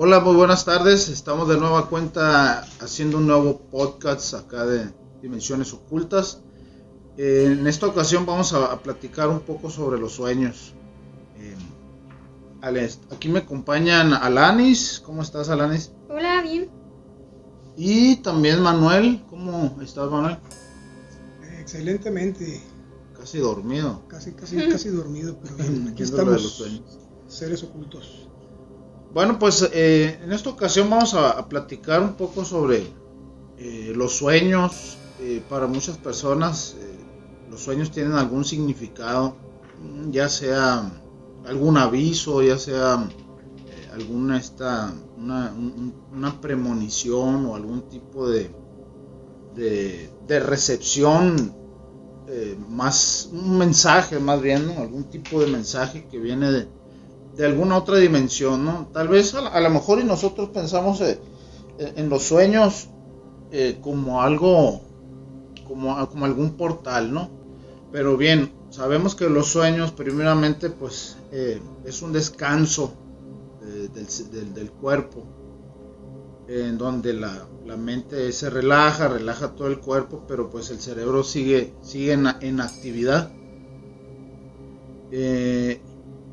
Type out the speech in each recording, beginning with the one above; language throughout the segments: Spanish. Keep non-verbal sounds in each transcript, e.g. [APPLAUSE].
Hola, muy buenas tardes. Estamos de nueva cuenta haciendo un nuevo podcast acá de Dimensiones Ocultas. Eh, en esta ocasión vamos a, a platicar un poco sobre los sueños. Eh, Alex, aquí me acompañan Alanis. ¿Cómo estás, Alanis? Hola, bien. Y también Manuel. ¿Cómo estás, Manuel? Excelentemente. Casi dormido. Casi, casi, casi dormido, pero bien. [LAUGHS] Aquí Entiendo lo de estamos. los sueños. Seres ocultos. Bueno, pues eh, en esta ocasión vamos a, platicar un poco sobre eh, los sueños. Eh, para muchas personas eh, los sueños tienen algún significado, mm, ya sea algún aviso, ya sea eh, alguna esta, una, un- una premonición o algún tipo de, de, recepción, más un mensaje más bien, algún tipo de mensaje que viene de, de alguna otra dimensión, ¿no? Tal vez a, lo mejor y nosotros pensamos eh, eh, en los sueños eh, como algo, como, algún portal, ¿no? Pero bien, sabemos que los sueños primeramente pues es un descanso del, cuerpo, en donde la, mente se relaja, relaja todo el cuerpo, pero pues el cerebro sigue, sigue en, actividad.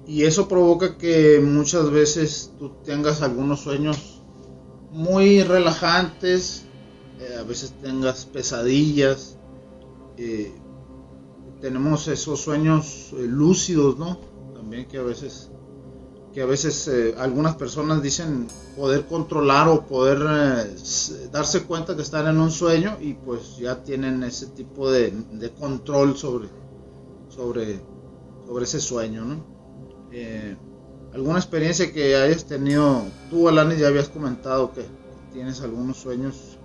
Y eso provoca que muchas veces tú tengas algunos sueños muy relajantes, eh, a veces tengas pesadillas, eh, tenemos esos sueños eh, lúcidos, ¿no? También que a veces, que a veces algunas personas dicen poder controlar o poder darse cuenta que están en un sueño y pues ya tienen ese tipo de, de control sobre, sobre, sobre ese sueño, ¿no? Eh, ¿Alguna experiencia que hayas tenido? Tú, Alanis, ya habías comentado que tienes algunos sueños,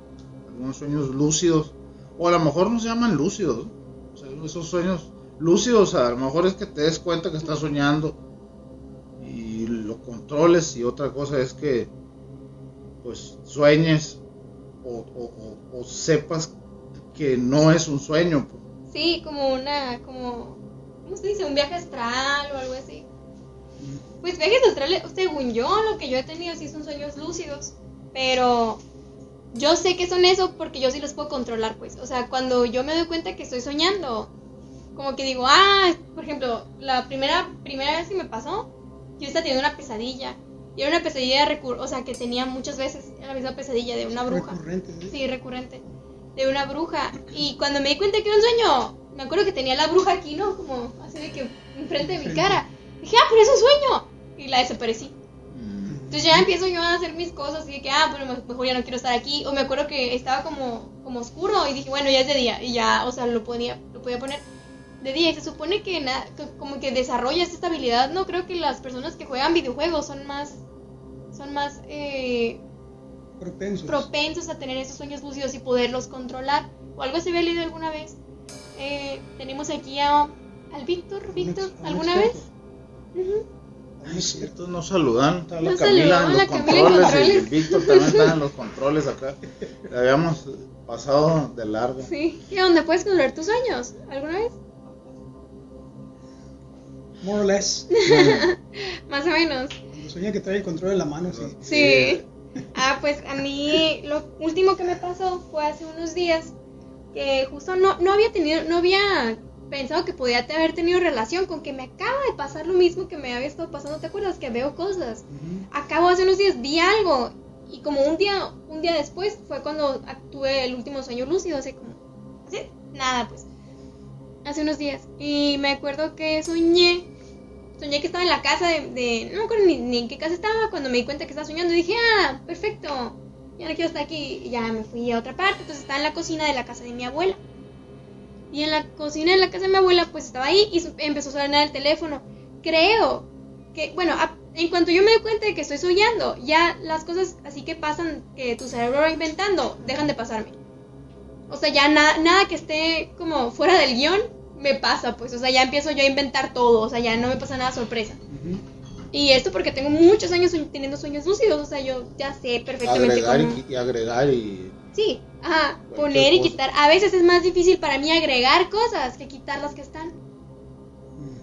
algunos sueños lúcidos, o a lo mejor no se llaman lúcidos. O sea, esos sueños lúcidos a lo mejor es que te des cuenta que estás soñando y lo controles y otra cosa es que pues sueñes o, o- o- o sepas que no es un sueño. pues. Sí, como una, como, ¿cómo se dice? Un viaje astral o algo así. Pues viajes astrales, según yo, lo que yo he tenido sí son sueños lúcidos, pero yo sé que son eso porque yo sí los puedo controlar, pues. O sea, cuando yo me doy cuenta que estoy soñando, como que digo, ah, por ejemplo, la primera, primera vez que me pasó, yo estaba teniendo una pesadilla. Y era una pesadilla recur o sea, que tenía muchas veces, era la misma pesadilla de una bruja. Recurrente. ¿eh? Sí, recurrente. De una bruja. Y cuando me di cuenta que era un sueño, me acuerdo que tenía la bruja aquí, ¿no? Como así de que enfrente de mi cara. Dije, ah, pero es un sueño. Y la desaparecí. Entonces ya empiezo yo a hacer mis cosas y de que, ah, bueno, mejor ya no quiero estar aquí. O me acuerdo que estaba como, como oscuro y dije, bueno, ya es de día. Y ya, o sea, lo podía, lo podía poner de día. Y se supone que, na- que como que desarrolla esta estabilidad. No creo que las personas que juegan videojuegos son más, son más, eh, Propensos. propensos a tener esos sueños lúcidos y poderlos controlar. O algo se había leído alguna vez. Eh, tenemos aquí a, al Víctor. Víctor, ¿alguna vez? Ay, es cierto, nos saludan. Está la Nos Camila en los la Camila en controles, y controles. el Víctor también está en los [LAUGHS] controles acá. Le habíamos pasado de largo. Sí. ¿Qué onda? ¿Puedes controlar tus sueños? ¿Alguna vez? More or less. [LAUGHS] Más o menos. Sueña que trae el control en la mano, sí. Sí. Ah, pues a mí lo último que me pasó fue hace unos días que justo no, no había tenido, no había pensado que podía haber tenido relación con que me acaba de pasar lo mismo que me había estado pasando. ¿Te acuerdas? Que veo cosas. Acabo hace unos días, vi algo y como un día, un día después fue cuando tuve el último sueño lúcido, hace como, hace nada pues, hace unos días. Y me acuerdo que soñé, soñé que estaba en la casa de, de- no me acuerdo ni, ni en qué casa estaba, cuando me di cuenta que estaba soñando dije, ah, perfecto, ya no quiero estar aquí, y ya me fui a otra parte, entonces estaba en la cocina de la casa de mi abuela. Y en la cocina de la casa de mi abuela, pues estaba ahí y empezó a sonar el teléfono. Creo que, bueno, en cuanto yo me doy cuenta de que estoy soñando, ya las cosas así que pasan, que tu cerebro va inventando, dejan de pasarme. O sea, ya na- nada que esté como fuera del guion me pasa, pues. O sea, ya empiezo yo a inventar todo, o sea, ya no me pasa nada sorpresa. Y esto porque tengo muchos años soñ- teniendo sueños lúcidos, o sea, yo ya sé perfectamente Agregar cómo... y, y agregar y Sí, ajá, poner y cosa. quitar. A veces es más difícil para mí agregar cosas que quitar las que están.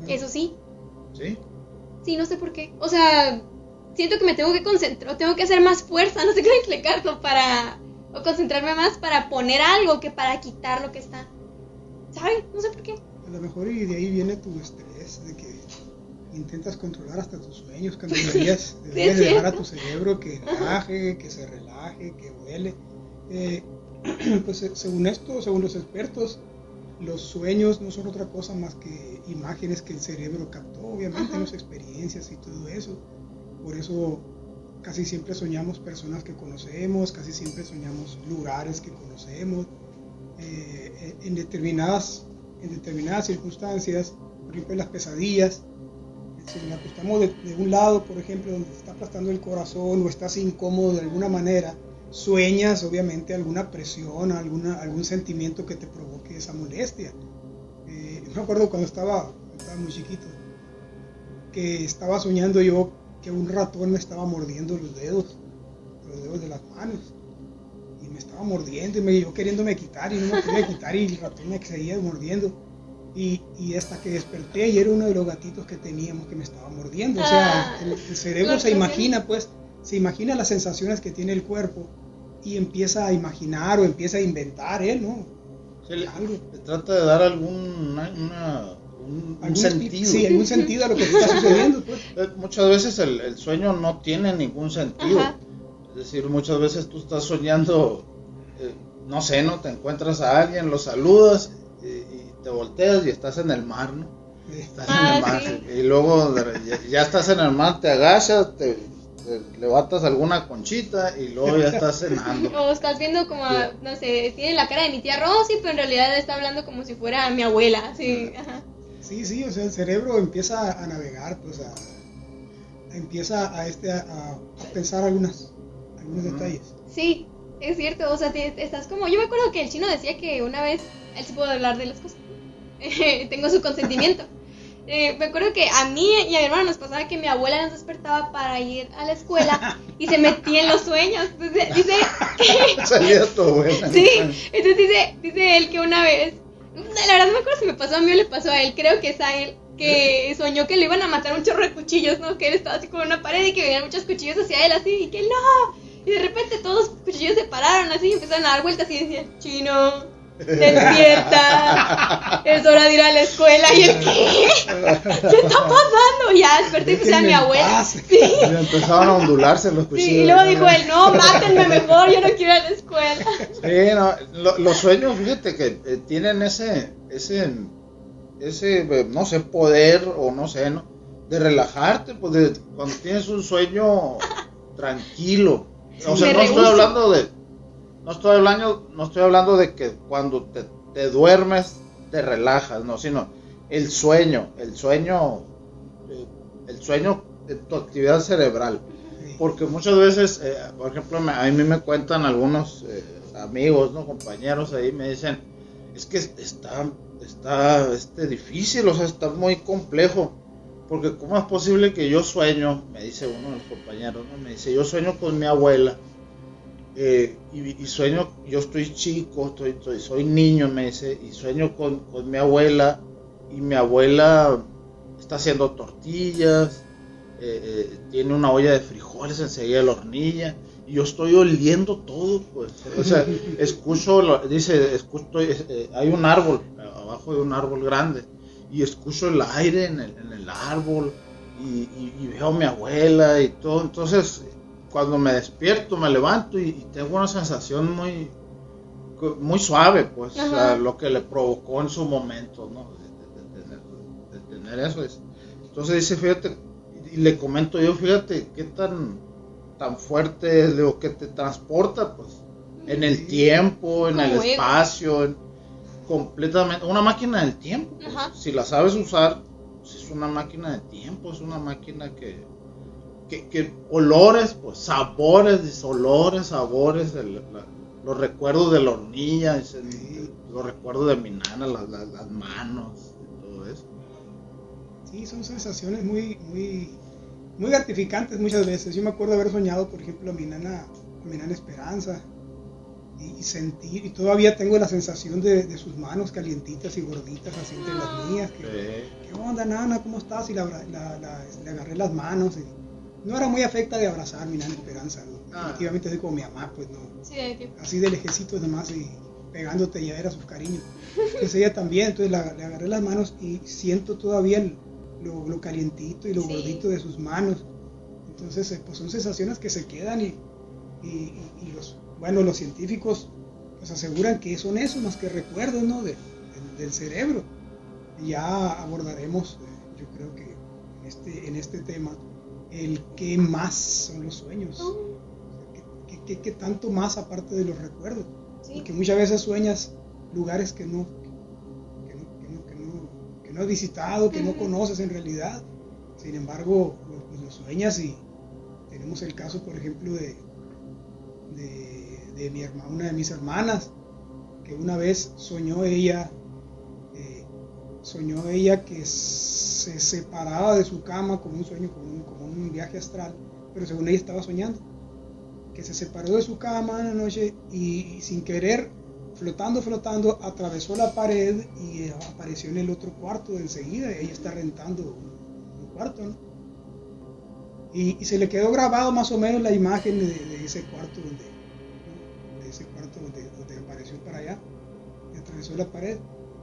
Eso sí, ¿Sí? sí, no sé por qué. O sea, siento que me tengo que concentrar, tengo que hacer más fuerza, [LAUGHS] no sé cómo explicarlo, para, o concentrarme más para poner algo que para quitar lo que está. ¿Saben? No sé por qué. A lo mejor y de ahí viene tu estrés, de que intentas controlar hasta tus sueños, cuando deberías, deberías dejar a tu cerebro que relaje, que se relaje, que vuele. Eh, [CLEARS THROAT] pues eh, según esto, según los expertos, los sueños no son otra cosa más que imágenes que el cerebro captó, obviamente, Ajá. las experiencias y todo eso. Por eso casi siempre soñamos personas que conocemos, casi siempre soñamos lugares que conocemos. Eh, eh, en, determinadas, en determinadas circunstancias, por ejemplo en las pesadillas, si nos acostamos de, un lado, por ejemplo, donde te está aplastando el corazón o estás incómodo de alguna manera, sueñas obviamente alguna presión, alguna, algún sentimiento que te provoque esa molestia. Eh, me acuerdo cuando estaba, estaba muy chiquito, que estaba soñando yo que un ratón me estaba mordiendo los dedos, los dedos de las manos. Y me estaba mordiendo y me, yo queriéndome quitar y no me quería quitar y el ratón me seguía mordiendo. Y, y hasta que desperté y era uno de los gatitos que teníamos que me estaba mordiendo. O sea, Ah, el, el cerebro se imagina, pues, se imagina las sensaciones que tiene el cuerpo y empieza a imaginar o empieza a inventar él, ¿no? Sí, le, Algo. le trata de dar algún una- una- un, Algún sentido. Sí, algún sentido a lo que está sucediendo, pues. [LAUGHS] Eh, Muchas veces el, el sueño no tiene ningún sentido. Ajá. Es decir, muchas veces tú estás soñando, eh, no sé, ¿no? Te encuentras a alguien, lo saludas te volteas y estás en el mar, ¿no? Estás Ah, en el mar. sí. Y luego ya, ya estás en el mar, te agachas, te, te levantas alguna conchita y luego ya estás [LAUGHS] cenando. O estás viendo como, a- no sé, tiene la cara de mi tía Rosy, pero en realidad está hablando como si fuera mi abuela, sí, ajá. Sí, sí, o sea, el cerebro empieza a navegar, pues a, empieza a este a, a pensar algunas, algunos detalles. Sí, es cierto, o sea, te- estás como, yo me acuerdo que el chino decía que una vez, él sí puede hablar de las cosas, [LAUGHS] tengo su consentimiento. Eh, me acuerdo que a mí y a mi hermano nos pasaba que mi abuela nos despertaba para ir a la escuela y se metía en los sueños. Entonces, dice que, [LAUGHS] Salía tu abuela. [LAUGHS] Sí, entonces dice, dice él que una vez, la verdad no me acuerdo si me pasó a mí o le pasó a él, creo que es a él, que soñó que le iban a matar un chorro de cuchillos, ¿no? Que él estaba así con una pared y que venían muchos cuchillos hacia él así, y que no. Y de repente todos los cuchillos se pararon así y empezaron a dar vueltas y decían, chino, despierta, es hora de ir a la escuela. Y él, ¿qué? ¿Qué está pasando? Ya desperté y puse a mi abuela. Sí. Y empezaban a ondularse los cuchillos. Sí, y luego dijo él, no, mátenme mejor, yo no quiero ir a la escuela. Sí, no, lo- los sueños, fíjate que eh, tienen ese, ese, ese, eh, no sé, poder o no sé, ¿no? De relajarte, pues de- cuando tienes un sueño tranquilo. O sea, me no estoy hablando de, no estoy hablando, no estoy hablando de que cuando te, te duermes te relajas, no, sino el sueño, el sueño, eh, el sueño de tu actividad cerebral. Porque muchas veces, eh, por ejemplo, me- a mí me cuentan algunos eh, amigos, ¿no? compañeros ahí, me dicen, es que está, está este, difícil, o sea, está muy complejo. Porque ¿cómo es posible que yo sueño, me dice uno de los compañeros, ¿no? me dice, yo sueño con mi abuela, eh, y, y sueño, yo estoy chico, estoy, estoy- soy niño, me dice, y sueño con, con mi abuela, y mi abuela está haciendo tortillas, eh, eh, tiene una olla de frijoles enseguida de la hornilla y yo estoy oliendo todo pues. O sea [LAUGHS] escucho dice escucho eh, hay un árbol abajo de un árbol grande y escucho el aire en el, en el árbol y, y- y veo a mi abuela y todo entonces cuando me despierto me levanto y, y tengo una sensación muy muy suave pues lo que le provocó en su momento no de, de- de tener, de tener eso es entonces dice, fíjate, y le comento yo, fíjate, qué tan, tan fuerte es lo que te transporta, pues, en el tiempo, en el espacio, en- completamente, una máquina del tiempo. pues. Si la sabes usar, pues, es una máquina de tiempo, es una máquina que, que, que olores, pues, sabores, olores, sabores, el- la- los recuerdos de la hornilla, es el- Sí. los recuerdos de mi nana, las, las- las manos, y todo eso. Sí, son sensaciones muy, muy, muy gratificantes muchas veces. Yo me acuerdo haber soñado, por ejemplo, a mi nana, a mi nana Esperanza. Y, sentir, y todavía tengo la sensación de, de sus manos calientitas y gorditas así entre las mías. que- Sí. ¿Qué onda, nana? ¿Cómo estás? Y la- la- le agarré las manos y no era muy afecta de abrazar mi nana Esperanza. ¿no? Ah. Definitivamente así como mi mamá, pues no. Sí, de que- Así de lejecitos nomás y pegándote ya era su cariño. Entonces ella también, entonces la- le agarré las manos y siento todavía el- lo, lo calientito y lo Sí. gordito de sus manos. Entonces, eh, pues son sensaciones que se quedan y, y- y- y los, bueno, los científicos pues aseguran que son eso más que recuerdos, ¿no? De- del- del cerebro. Y ya abordaremos, eh, yo creo que en este, en este tema, el qué más son los sueños. Oh, ¿Qué, qué- tanto más aparte de los recuerdos? sí. Porque muchas veces sueñas lugares que no, que no, que no, que no, que no has visitado, que no conoces en realidad. Sin embargo, lo, pues lo sueñas y tenemos el caso, por ejemplo, de, de, de mi hermana, una de mis hermanas, que una vez soñó ella, soñó ella que se separaba de su cama como un sueño, como un, un viaje astral, pero según ella estaba soñando que se separó de su cama una noche y, sin querer, flotando, flotando, atravesó la pared y apareció en el otro cuarto de enseguida. Ella está rentando un, cuarto, ¿no? Y, se le quedó grabado más o menos la imagen de, ese cuarto donde, de ese cuarto donde, donde apareció para allá, y atravesó la pared.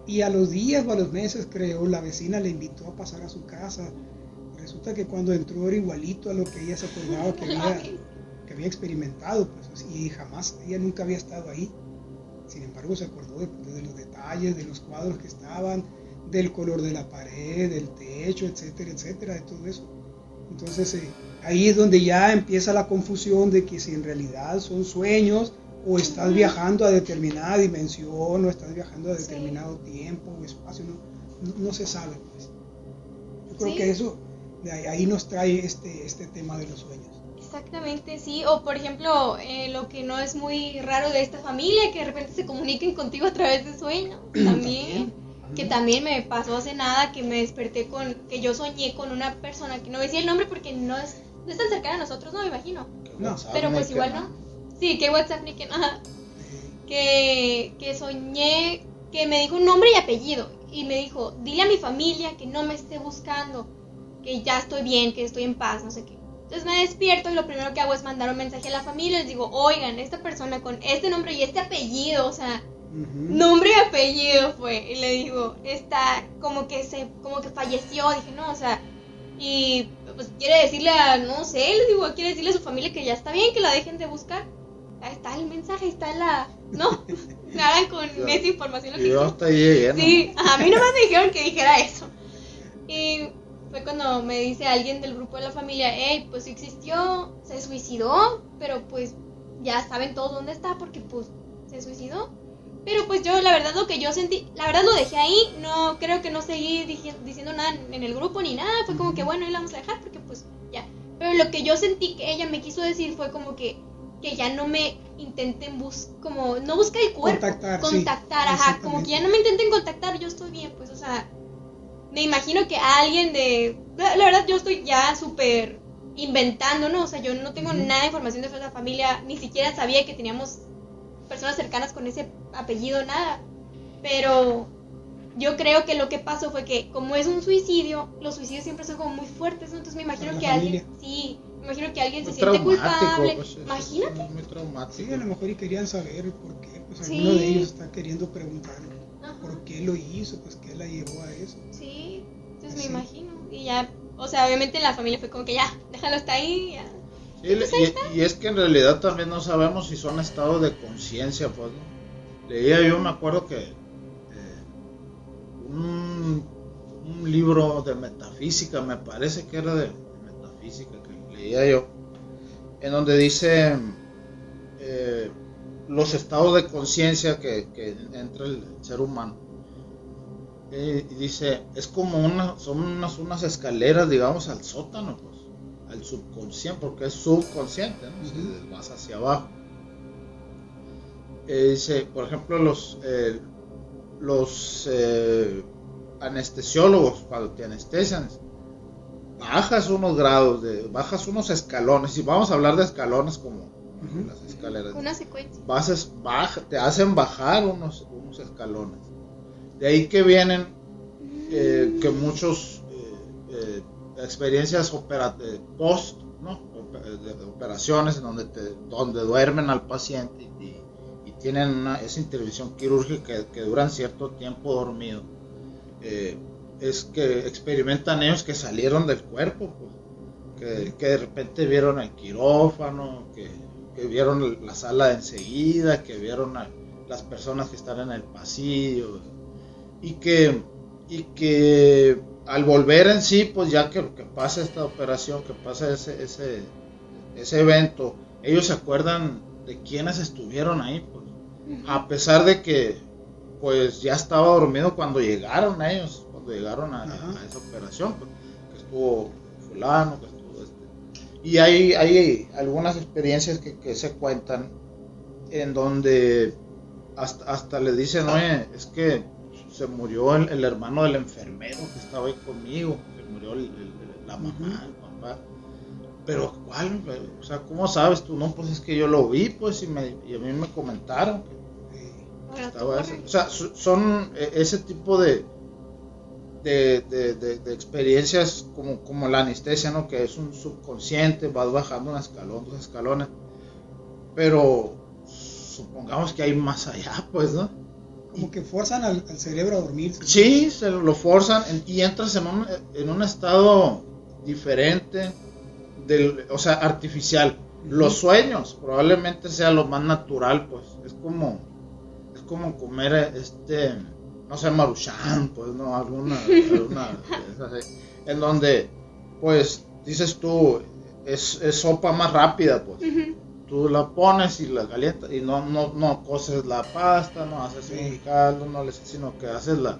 Y a los días o a los meses, creo, la vecina le invitó a pasar a su casa. Resulta que cuando entró era igualito a lo que ella se acordaba que había, que había experimentado, pues, y jamás, ella nunca había estado ahí. Sin embargo, se acordó de, de los detalles, de los cuadros que estaban, del color de la pared, del techo, etcétera, etcétera, de todo eso. Entonces, eh, ahí es donde ya empieza la confusión de que si en realidad son sueños o estás viajando a determinada dimensión o estás viajando a Sí. determinado tiempo o espacio, no, no, no se sabe. Pues. Yo creo Sí. que eso, de ahí, ahí nos trae este, este tema de los sueños. Exactamente, sí. O por ejemplo, eh, lo que no es muy raro de esta familia, que de repente se comuniquen contigo a través de sueños. [CLEARS THROAT] También. Que también me pasó hace nada que me desperté con. que yo soñé con una persona que no decía el nombre porque no es, no es tan cercana a nosotros, no me imagino. No, Pero pues igual no. Sí, que WhatsApp ni que nada. Que, que soñé que me dijo un nombre y apellido. Y me dijo, dile a mi familia que no me esté buscando, que ya estoy bien, que estoy en paz, no sé qué. Entonces me despierto y lo primero que hago es mandar un mensaje a la familia. Les digo, oigan, esta persona con este nombre y este apellido, o sea, nombre y apellido fue. Y le digo, está como que se, como que falleció. Dije, no, o sea, y pues quiere decirle a, no sé, les digo, quiere decirle a su familia que ya está bien, que la dejen de buscar. Está el mensaje, está la. No, [LAUGHS] hagan con esa información lo que yo hasta ahí llegué, ¿no? Sí, a mí nomás me dijeron que dijera eso. Y fue cuando me dice alguien del grupo de la familia, hey, pues sí existió, se suicidó, pero pues ya saben todos dónde está porque pues se suicidó. Pero pues yo la verdad lo que yo sentí, la verdad lo dejé ahí, no creo que no seguí diciendo nada en el grupo ni nada, fue como que bueno, ahí la vamos a dejar porque pues ya. Pero lo que yo sentí que ella me quiso decir fue como que que ya no me intenten bus como no busca el cuerpo Contactar, sí, ajá como que ya no me intenten contactar yo estoy bien pues o sea me imagino que alguien de la, la verdad yo estoy ya súper inventando no o sea yo no tengo nada de información de esa familia ni siquiera sabía que teníamos personas cercanas con ese apellido nada. Pero yo creo que lo que pasó fue que como es un suicidio los suicidios siempre son como muy fuertes ¿no? entonces me imagino que alguien sí imagino que alguien Muy se siente traumático, culpable pues, es- imagínate es Muy traumático. Sí, a lo mejor y querían saber por qué, pues Sí. alguno de ellos está queriendo preguntar Ajá. por qué lo hizo, pues qué la llevó a eso. Sí, entonces Sí. me imagino. Y ya, o sea, obviamente la familia fue como que ya, déjalo hasta ahí. Ya. Sí, y, y es que en realidad también no sabemos si son estados de conciencia, pues, ¿no? Leía yo, me acuerdo que eh, un, un libro de metafísica, me parece que era de metafísica leía yo, en donde dice eh, los estados de conciencia que, que entra el ser humano. Eh, y dice, es como una, son unas, unas escaleras, digamos, al sótano, pues al subconsciente, porque es subconsciente, ¿no? Si vas hacia abajo. Eh, dice, por ejemplo, los, eh, los anestesiólogos, cuando te anestesian, bajas unos grados, de, bajas unos escalones, y vamos a hablar de escalones como las escaleras. Una secuencia. Bases, baja, te hacen bajar unos, unos escalones. De ahí que vienen eh, que muchos eh, eh, experiencias opera- post ¿no? de operaciones donde, te, donde duermen al paciente y, tienen una, esa intervención quirúrgica que, duran cierto tiempo dormido. Es que experimentan ellos que salieron del cuerpo, pues, que, de repente vieron el quirófano, que, vieron la sala de enseguida, que vieron a las personas que están en el pasillo y que, y que al volver en sí, pues ya que, que pasa esta operación, que pasa ese, ese, ese evento, ellos se acuerdan de quienes estuvieron ahí, pues, a pesar de que pues ya estaba dormido cuando llegaron ellos llegaron a, esa operación, pues, que estuvo fulano, que estuvo este. Y hay, hay algunas experiencias que, se cuentan en donde hasta, hasta le dicen, oye, es que se murió el, hermano del enfermero que estaba ahí conmigo, se murió la mamá, el papá. Pero ¿cuál? O sea, ¿cómo sabes tú? No, pues es que yo lo vi, pues, y, me, y a mí me comentaron que estaba eso. O sea, son e, ese tipo de, de, experiencias como, como la anestesia, ¿no? Que es un subconsciente, vas bajando un escalón, dos escalones. Pero supongamos que hay más allá, pues, ¿no? Como que forzan al, cerebro a dormir. Sí, se lo forzan y entras en un, en un estado diferente, del, o sea, artificial. Los sueños probablemente sea lo más natural, pues. Es como, es como comer este no sé, Maruchan, pues no, alguna, alguna en donde, pues, dices tú, es, es sopa más rápida, pues. Tú la pones y la calientas y no, no, no coces la pasta, no haces un caldo, no le, sino que haces la,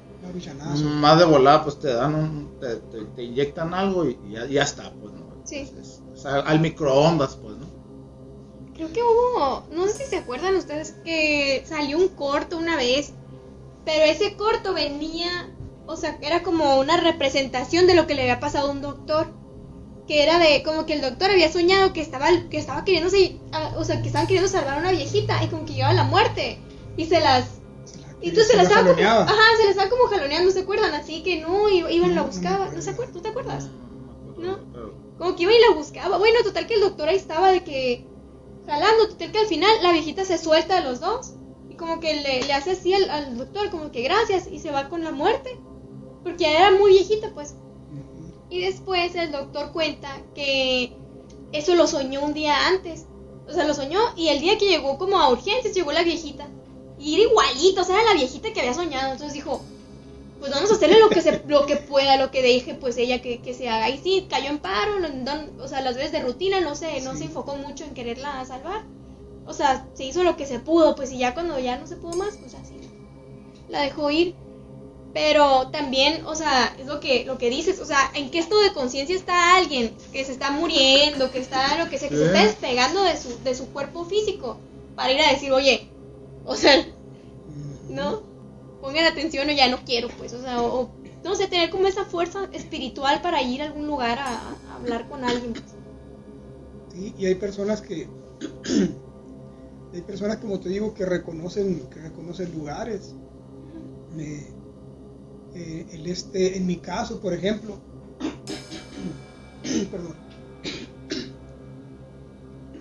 más de volada, pues te dan un, te, te, inyectan algo y ya, ya, está, pues, ¿no? Sí. al microondas, pues, ¿no? Creo que hubo, no sé si se acuerdan ustedes que salió un corto una vez pero ese corto venía, o sea, era como una representación de lo que le había pasado a un doctor. Que era de como que el doctor había soñado que estaba, que estaba queriéndose, o sea, que estaban queriendo salvar a una viejita y como que llegaba la muerte. Y se las y entonces se la estaba como, ajá, se la estaba como jaloneando, ¿se acuerdan? Así que no, iban y la buscaban, ¿no se acuerdan? ¿Tú te acuerdas? ¿No? Como que iba y la buscaba. Bueno, total que el doctor ahí estaba de que jalando, total que al final la viejita se suelta de los dos como que le, hace así al, doctor, como que gracias, y se va con la muerte, porque ya era muy viejita, pues. Y después el doctor cuenta que eso lo soñó un día antes. O sea, lo soñó y el día que llegó como a urgencias llegó la viejita. Y era igualito, o sea, era la viejita que había soñado. Entonces dijo, pues vamos a hacerle lo que se, [LAUGHS] lo que pueda, lo que deje pues ella que, que se haga. Y sí, cayó en paro, o sea, las veces de rutina no se, no se enfocó mucho en quererla salvar o sea, se hizo lo que se pudo, pues y ya cuando ya no se pudo más, pues así la dejó ir. Pero también, o sea, es lo que, lo que dices, o sea, ¿en qué estado de conciencia está alguien que se está muriendo, que está lo que sea, que se está despegando de su, de su cuerpo físico para ir a decir, oye, o sea, ¿no? Pongan atención o ya no quiero, pues, o sea, o, no sé, tener como esa fuerza espiritual para ir a algún lugar a, a hablar con alguien. Pues. Sí, y hay personas que [CLEARS THROAT] hay personas, como te digo, que reconocen, que reconocen lugares. Eh, el este, en mi caso, por ejemplo, [COUGHS] perdón.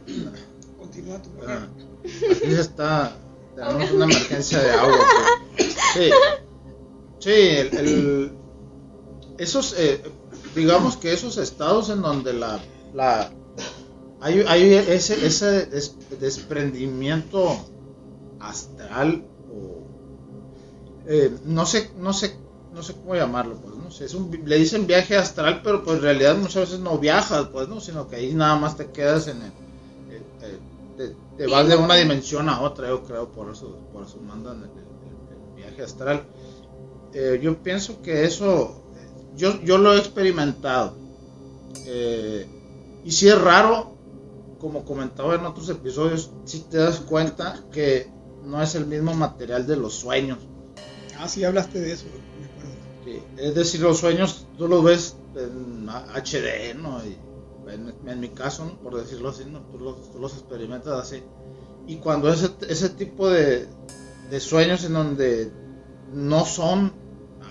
[COUGHS] Continúa tu ah, Aquí está, tenemos una emergencia de agua. Pues. Sí, sí el, esos, eh, digamos que esos estados en donde la, la hay, hay ese, ese desprendimiento astral o eh, no sé no sé no sé cómo llamarlo pues no sé es un, le dicen viaje astral pero pues en realidad muchas veces no viajas pues no sino que ahí nada más te quedas en el, te, vas de una dimensión a otra yo creo por eso por eso mandan el, viaje astral. Eh, yo pienso que eso yo yo lo he experimentado. Eh, y si es raro como comentaba en otros episodios, si te das cuenta que no es el mismo material de los sueños. Ah, sí, hablaste de eso, es decir, los sueños tú los ves en HD, ¿no? Y en, mi caso, por decirlo así, ¿no? tú, los, experimentas así. Y cuando ese, ese tipo de, de sueños en donde no son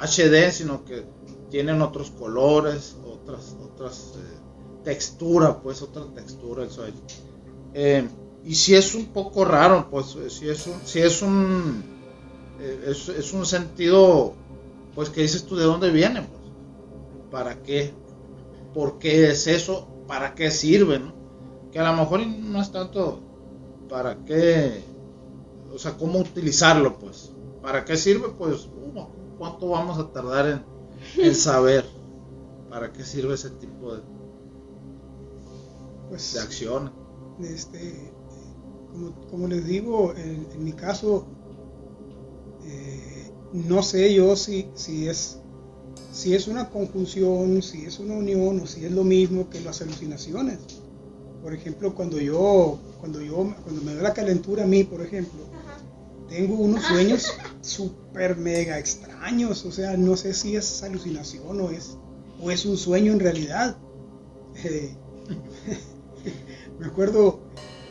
HD, sino que tienen otros colores, otras, otras eh, textura, pues otra textura el sueño. Eh, y si es un poco raro, pues si es un, si es un, eh, es, es un sentido, pues que dices tú de dónde viene, pues, para qué, por qué es eso, para qué sirve. Que a lo mejor no es tanto para qué, o sea, cómo utilizarlo, pues, para qué sirve, pues, uno, cuánto vamos a tardar en, en saber para qué sirve ese tipo de, Pues, de acciones. este, como, como les digo, en, en mi caso, eh, no sé yo si, si, es, si es una conjunción, si es una unión o si es lo mismo que las alucinaciones. Por ejemplo, cuando yo, cuando yo, cuando me da la calentura a mí, por ejemplo, Ajá. tengo unos sueños [LAUGHS] súper mega extraños, o sea, no sé si es alucinación o es, o es un sueño en realidad. Eh, me acuerdo,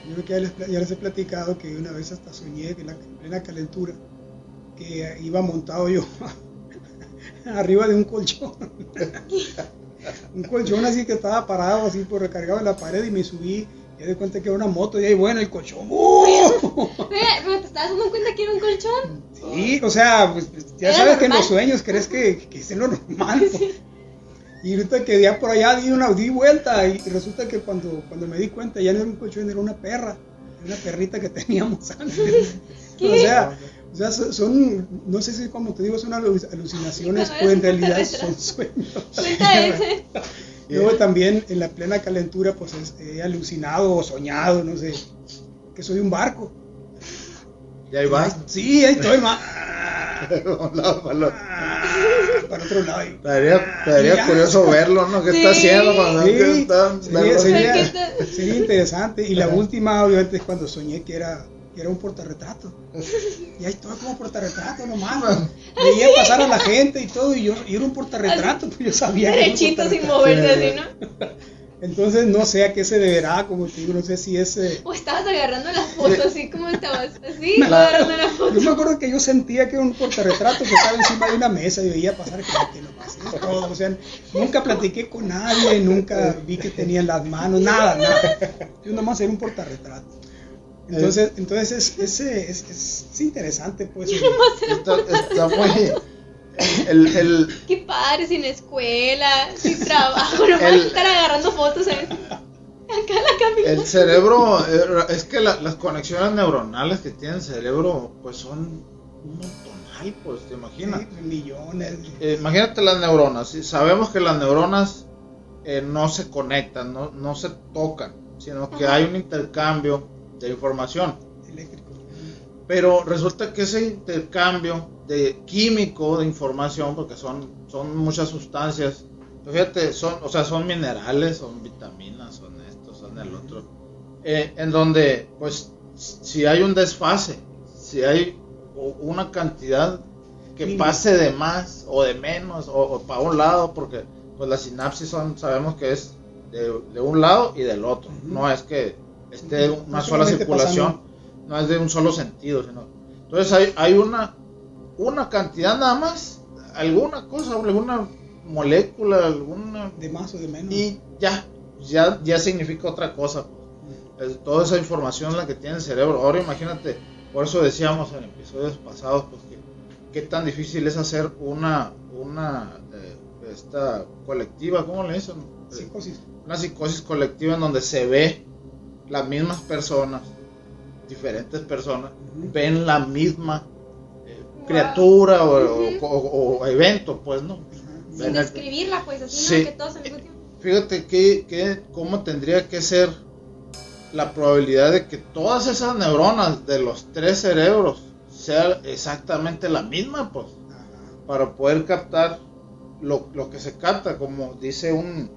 yo creo que ya les, ya he platicado que una vez hasta soñé que en la en plena calentura, que iba montado yo [LAUGHS] arriba de un colchón. [LAUGHS] un colchón así que estaba parado así por recargado en la pared y me subí y de cuenta que era una moto y ahí bueno el colchón. ¡uh! [LAUGHS] Pero te estabas dando cuenta que era un colchón. Sí, o sea, pues, ya sabes que en los sueños crees que, que es lo normal. pues. Y ahorita que ya por allá di una di vuelta y resulta que cuando, cuando me di cuenta ya no era un colchón, era una perra, era una perrita que [LAUGHS] teníamos antes. ¿Qué? O sea, o sea, so- son, no sé si como te digo, son alu- alucinaciones Sí, o pero en realidad son sueños. [LAUGHS] Luego también en la plena calentura pues es- he alucinado o soñado, no sé, que soy un barco. Y ahí vas. Sí, ahí estoy, [LAUGHS] ma. Para otro. Ah, lado. y- Te te daría Ya. curioso verlo, ¿no? ¿Qué está haciendo cuando Sí, está, sí, sería, ¿Qué tal? sería interesante. Y la última, obviamente, es cuando soñé que era, que era un portarretrato. Y ahí estoy como portarretrato nomás. [LAUGHS] Veía pasar a la gente y todo, y yo y era un portarretrato, pues yo sabía que era un Derechito sin moverse Sí. así, ¿no? [LAUGHS] Entonces no sé a qué se deberá, como te digo, no sé si es... eh, O estabas agarrando las fotos así como estabas. Así, Claro. agarrando la foto. Yo me acuerdo que yo sentía que era un portarretrato que estaba encima de una mesa y veía pasar gente nomás. es todo. O sea, nunca platiqué con nadie, nunca vi que tenían las manos, nada, nada. Yo nomás era un portarretrato. Entonces, entonces es, es, es, es- es interesante, pues. [LAUGHS] Está, está muy. El, [LAUGHS] el, Qué padre, sin escuela, sin [LAUGHS] trabajo, nomás El- estar agarrando fotos ¿sabes? acá en la el cerebro, eh, es que la- las conexiones neuronales que tiene el cerebro, pues son un montonal, pues, te imaginas. Sí, millones. Eh, imagínate las neuronas. ¿sí? Sabemos que las neuronas eh, no se conectan, no, no se tocan, sino que Ajá. hay un intercambio de información. eléctricos. Pero resulta que ese intercambio de químico de información, porque son, son muchas sustancias, pues fíjate, son, o sea, son minerales, son vitaminas, son esto, son el otro, eh, en donde, pues, si hay un desfase, si hay una cantidad que pase de más o de menos, o, o para un lado, porque pues las sinapsis son, sabemos que es de, de un lado y del otro, Ujú. no es que esté No una sola solamente circulación pasando. no es de un solo sentido, sino. Entonces hay, hay una, una cantidad nada más, alguna cosa, alguna molécula, alguna. De más o de menos. Y ya, ya, ya significa otra cosa. Es toda esa información la que tiene el cerebro. Ahora imagínate, por eso decíamos en episodios pasados, pues que qué tan difícil es hacer una, una, eh, esta colectiva, ¿cómo le dicen? Psicosis. una psicosis colectiva en donde se ve las mismas personas, diferentes personas, ven la misma. Criatura o, o- o- o evento, pues, ¿no? Sin describirla, pues así, Sí. ¿no? Que todos al mismo tiempo. Fíjate que, que cómo tendría que ser la probabilidad de que todas esas neuronas de los tres cerebros sea exactamente la misma, pues, para poder captar lo, lo que se capta, como dice un,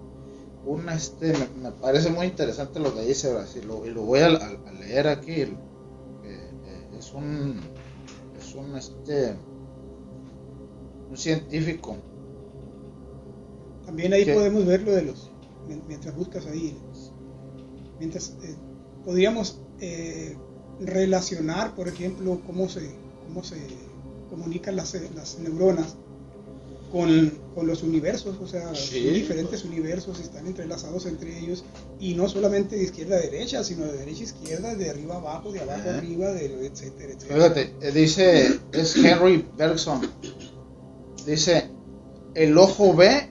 un este, me, me parece muy interesante lo que dice Brasil, lo- y lo voy a, a- a leer aquí, eh, eh, es un, es un, este, un científico, También ahí podemos ver lo de los, mien- mientras buscas ahí, mientras eh, podríamos eh, relacionar, por ejemplo, cómo se, cómo se comunican las, las neuronas con, con los universos, o sea, Sí, son diferentes pues. universos, están entrelazados entre ellos, y no solamente de izquierda a derecha, sino de derecha a izquierda, de arriba a abajo, de abajo a arriba, de etcétera, etcétera. Fíjate, eh, dice, es Henry Bergson. Dice, el ojo ve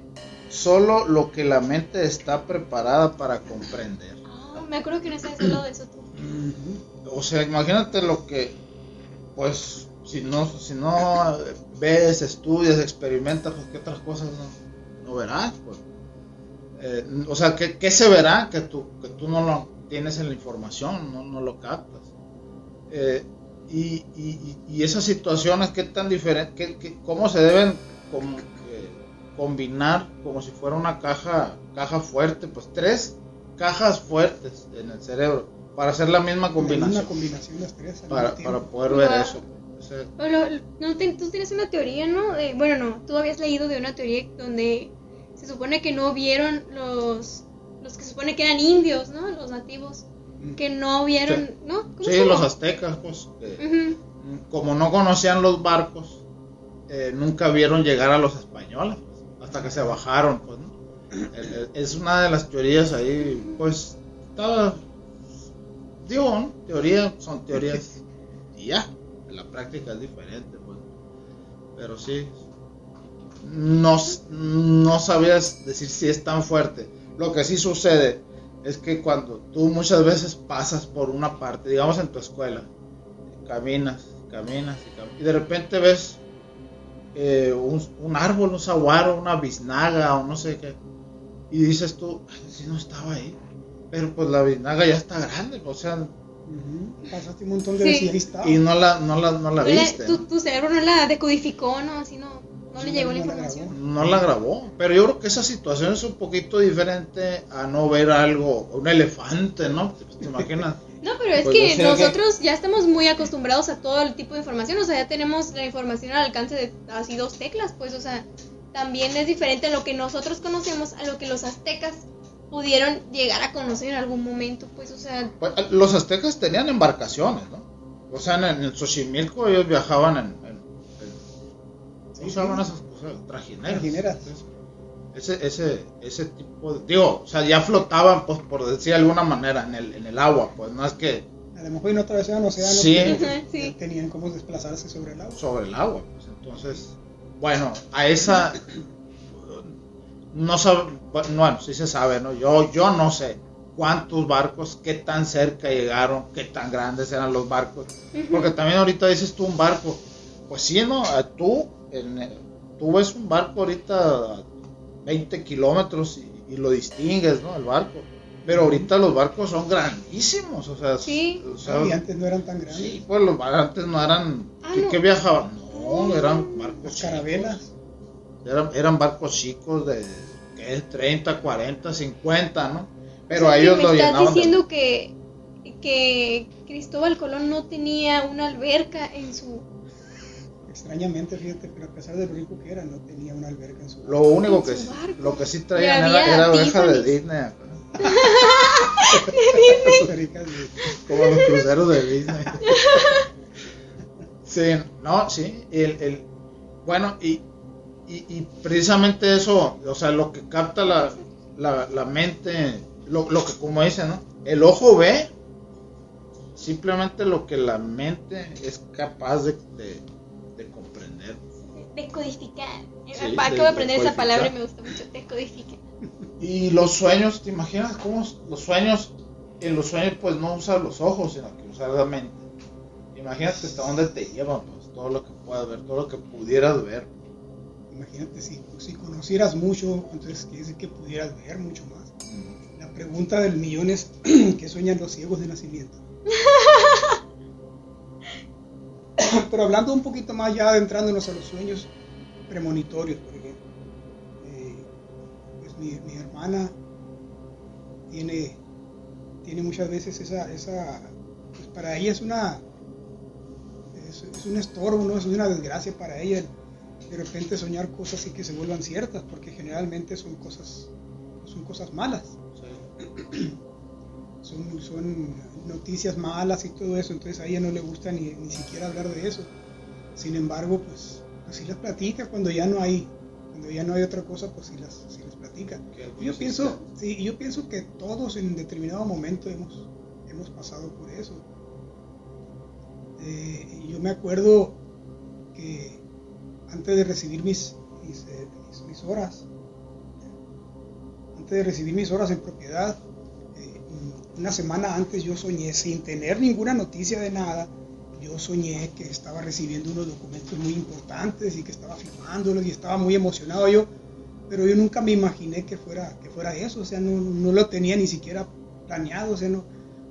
solo lo que la mente está preparada para comprender. Ah, me acuerdo que no estabas hablando de eso tú. O sea, imagínate lo que, pues, si no, si no ves, estudias, experimentas, pues qué otras cosas no, no verás, pues. Eh, o sea, ¿qué, qué se verá que tú, que tú no lo tienes en la información, no, no lo captas? Eh, y, y- y- esas situaciones, ¿qué tan diferentes, qué- qué- cómo se deben com- combinar como si fuera una caja, caja fuerte? Pues tres cajas fuertes en el cerebro para hacer la misma combinación combinación las tres al para, poder ver eso. Sea, no te- tú tienes una teoría, ¿no? De- bueno, no, tú habías leído de una teoría donde se supone que no vieron los los que se supone que eran indios, ¿no? Los nativos, Mm. que no vieron, Sí. ¿no? ¿Cómo sí, los aztecas, pues, eh, como no conocían los barcos, eh, nunca vieron llegar a los españoles, pues, hasta que se bajaron, pues, ¿no? Eh, eh, Es una de las teorías ahí, pues, estaba, digo, son teorías, y ya, la práctica es diferente, pues, pero sí, no, no sabías decir si es tan fuerte. Lo que sí sucede es que cuando tú muchas veces pasas por una parte, digamos en tu escuela, caminas, caminas y, cam- y de repente ves eh, un, un árbol, un saguaro, una biznaga o no sé qué, y dices tú, "Ay, si no estaba ahí, pero pues la biznaga ya está grande, o sea, Pasaste un montón de Sí. veces y ahí está. y no la, no la, no la No la- viste. tu, ¿no? tu cerebro no la decodificó, ¿no? Así no, no le llegó no la la información. no la grabó. Pero yo creo que esa situación es un poquito diferente a no ver algo, un elefante, ¿no? ¿Te, te imaginas? [LAUGHS] No, pero es Pues que yo sé que- nosotros ya estamos muy acostumbrados a todo el tipo de información, o sea, ya tenemos la información al alcance de así dos teclas, pues, o sea, también es diferente a lo que nosotros conocemos a lo que los aztecas pudieron llegar a conocer en algún momento, pues, o sea, Pues, los aztecas tenían embarcaciones, ¿no? O sea, en, en el Xochimilco ellos viajaban en... en- en- ¿Cómo se llaman esas cosas? Trajineras. Trajineras. Ese, ese, ese tipo de... Digo, o sea, ya flotaban, pues, por decir de alguna manera, en el, en el agua, pues, no es que A lo mejor y no atravesaban océanos, Sí. sí. tenían cómo desplazarse sobre el agua. sobre el agua. Pues entonces, bueno, a esa no sabe, bueno, sí se sabe, ¿no? Yo, yo no sé cuántos barcos, qué tan cerca llegaron, qué tan grandes eran los barcos, porque también ahorita dices tú un barco, pues sí, ¿no? A Tú, en, tú ves un barco ahorita a 20 kilómetros y, y lo distingues, ¿no? El barco. Pero ahorita los barcos son grandísimos, o sea, Sí. o sea, y antes no eran tan grandes. Sí, pues los bar- antes no eran. Ah, ¿qué, no. qué viajaban? No, eran barcos Las carabelas. Eran, eran barcos chicos de ¿qué? 30, 40, 50, ¿no? Pero o sea, a ellos me lo estás llenaban. de- diciendo que, que Cristóbal Colón no tenía una alberca en su... Extrañamente, fíjate, pero a pesar de lo rico que era, no tenía una alberca en su Lo único que, sí- barco. lo que sí traían era, era oveja de. Disney. De- [LAUGHS] Como los cruceros de Disney. [LAUGHS] Sí, no, sí. El, el, bueno, y, y, y precisamente eso, o sea, lo que capta la, la, la mente, lo, lo que como dicen, ¿no? El ojo ve simplemente lo que la mente es capaz de, de, de comprender. Decodificar. Sí, Acabo de- de aprender esa palabra y me gusta mucho. Decodificar. [LAUGHS] Y los sueños, ¿te imaginas cómo los sueños, en los sueños pues no usas los ojos, sino que usas la mente? Imagínate hasta dónde te llevan, pues todo lo que puedas ver, todo lo que pudieras ver. Imagínate, si, si conocieras mucho, entonces quiere decir que pudieras ver mucho más. La pregunta del millón es, [CLEARS THROAT] ¿qué sueñan los ciegos de nacimiento? [LAUGHS] Pero hablando un poquito más ya adentrándonos a los sueños premonitorios, por ejemplo. Eh, pues mi, mi hermana tiene, tiene muchas veces esa, esa pues para ella es una es, es un estorbo, ¿no? es una desgracia para ella el de repente soñar cosas y que se vuelvan ciertas, porque generalmente son cosas, son cosas malas son, son noticias malas y todo eso, entonces a ella no le gusta ni, ni siquiera hablar de eso. Sin embargo, pues así las platica cuando ya no hay, cuando ya no hay otra cosa, pues sí las, sí las platica. Yo pienso, sí, yo pienso que todos en determinado momento hemos, hemos pasado por eso. Eh, yo me acuerdo que antes de recibir mis, mis, eh, mis- mis horas, antes de recibir mis horas en propiedad, eh, una semana antes yo soñé, sin tener ninguna noticia de nada, yo soñé que estaba recibiendo unos documentos muy importantes y que estaba firmándolos y estaba muy emocionado yo, pero yo nunca me imaginé que fuera, que fuera eso, o sea, no, no lo tenía ni siquiera planeado, o sea, no,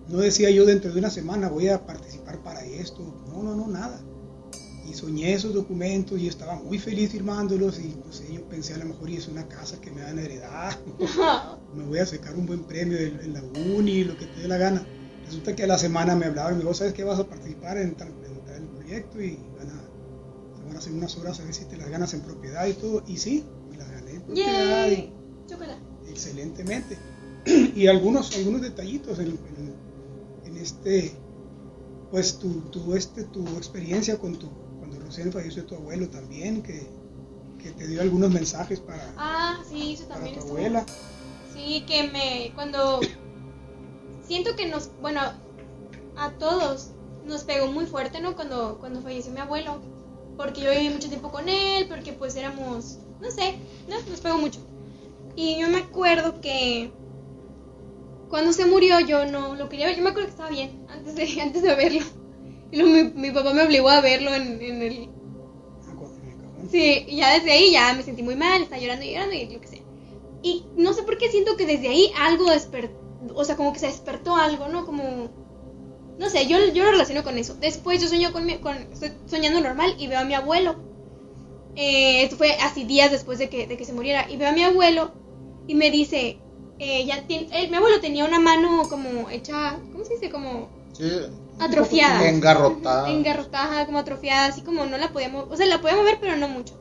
no decía yo dentro de una semana voy a participar para esto, no, no, no, nada. Y soñé esos documentos y estaba muy feliz firmándolos y no sé, yo pensé a lo mejor y es una casa que me van a heredar, [LAUGHS] me voy a sacar un buen premio en, la uni, lo que te dé la gana. Resulta que a la semana me hablaban y me dijo, ¿sabes qué? Vas a participar en tal, en tal proyecto y van a, te van a hacer unas horas a ver si te las ganas en propiedad y todo. Y sí, me las gané en propiedad y excelentemente. [CLEARS THROAT] y algunos, algunos detallitos en, en- en este, pues tu, tu, este, tu experiencia con tu, recién falleció tu abuelo también, que, que te dio algunos mensajes para, Ah, sí, eso para tu abuela. Sí, que me. Cuando. Siento que nos. Bueno, a todos nos pegó muy fuerte, ¿no? Cuando, cuando falleció mi abuelo. Porque yo viví mucho tiempo con él, porque pues éramos. No sé, ¿no? Nos pegó mucho. Y yo me acuerdo que. Cuando se murió, yo no lo quería ver. Yo me acuerdo que estaba bien antes de, [LAUGHS] antes de verlo. Y mi, papá me obligó a verlo en, en el. Sí, y ya desde ahí ya me sentí muy mal, estaba llorando y llorando y lo que sé. Y no sé por qué siento que desde ahí algo despertó, o sea, como que se despertó algo, ¿no? Como, no sé, yo, yo lo relaciono con eso. Después yo sueño con, mi, con estoy soñando normal y veo a mi abuelo. Eh, esto fue así días después de que, de que se muriera. Y veo a mi abuelo y me dice, eh, ya eh, mi abuelo tenía una mano como hecha, ¿cómo se dice? Como Sí, atrofiada. engarrotada. Engarrotada, como atrofiada, así como no la podíamos, o sea, la podía mover, pero no mucho.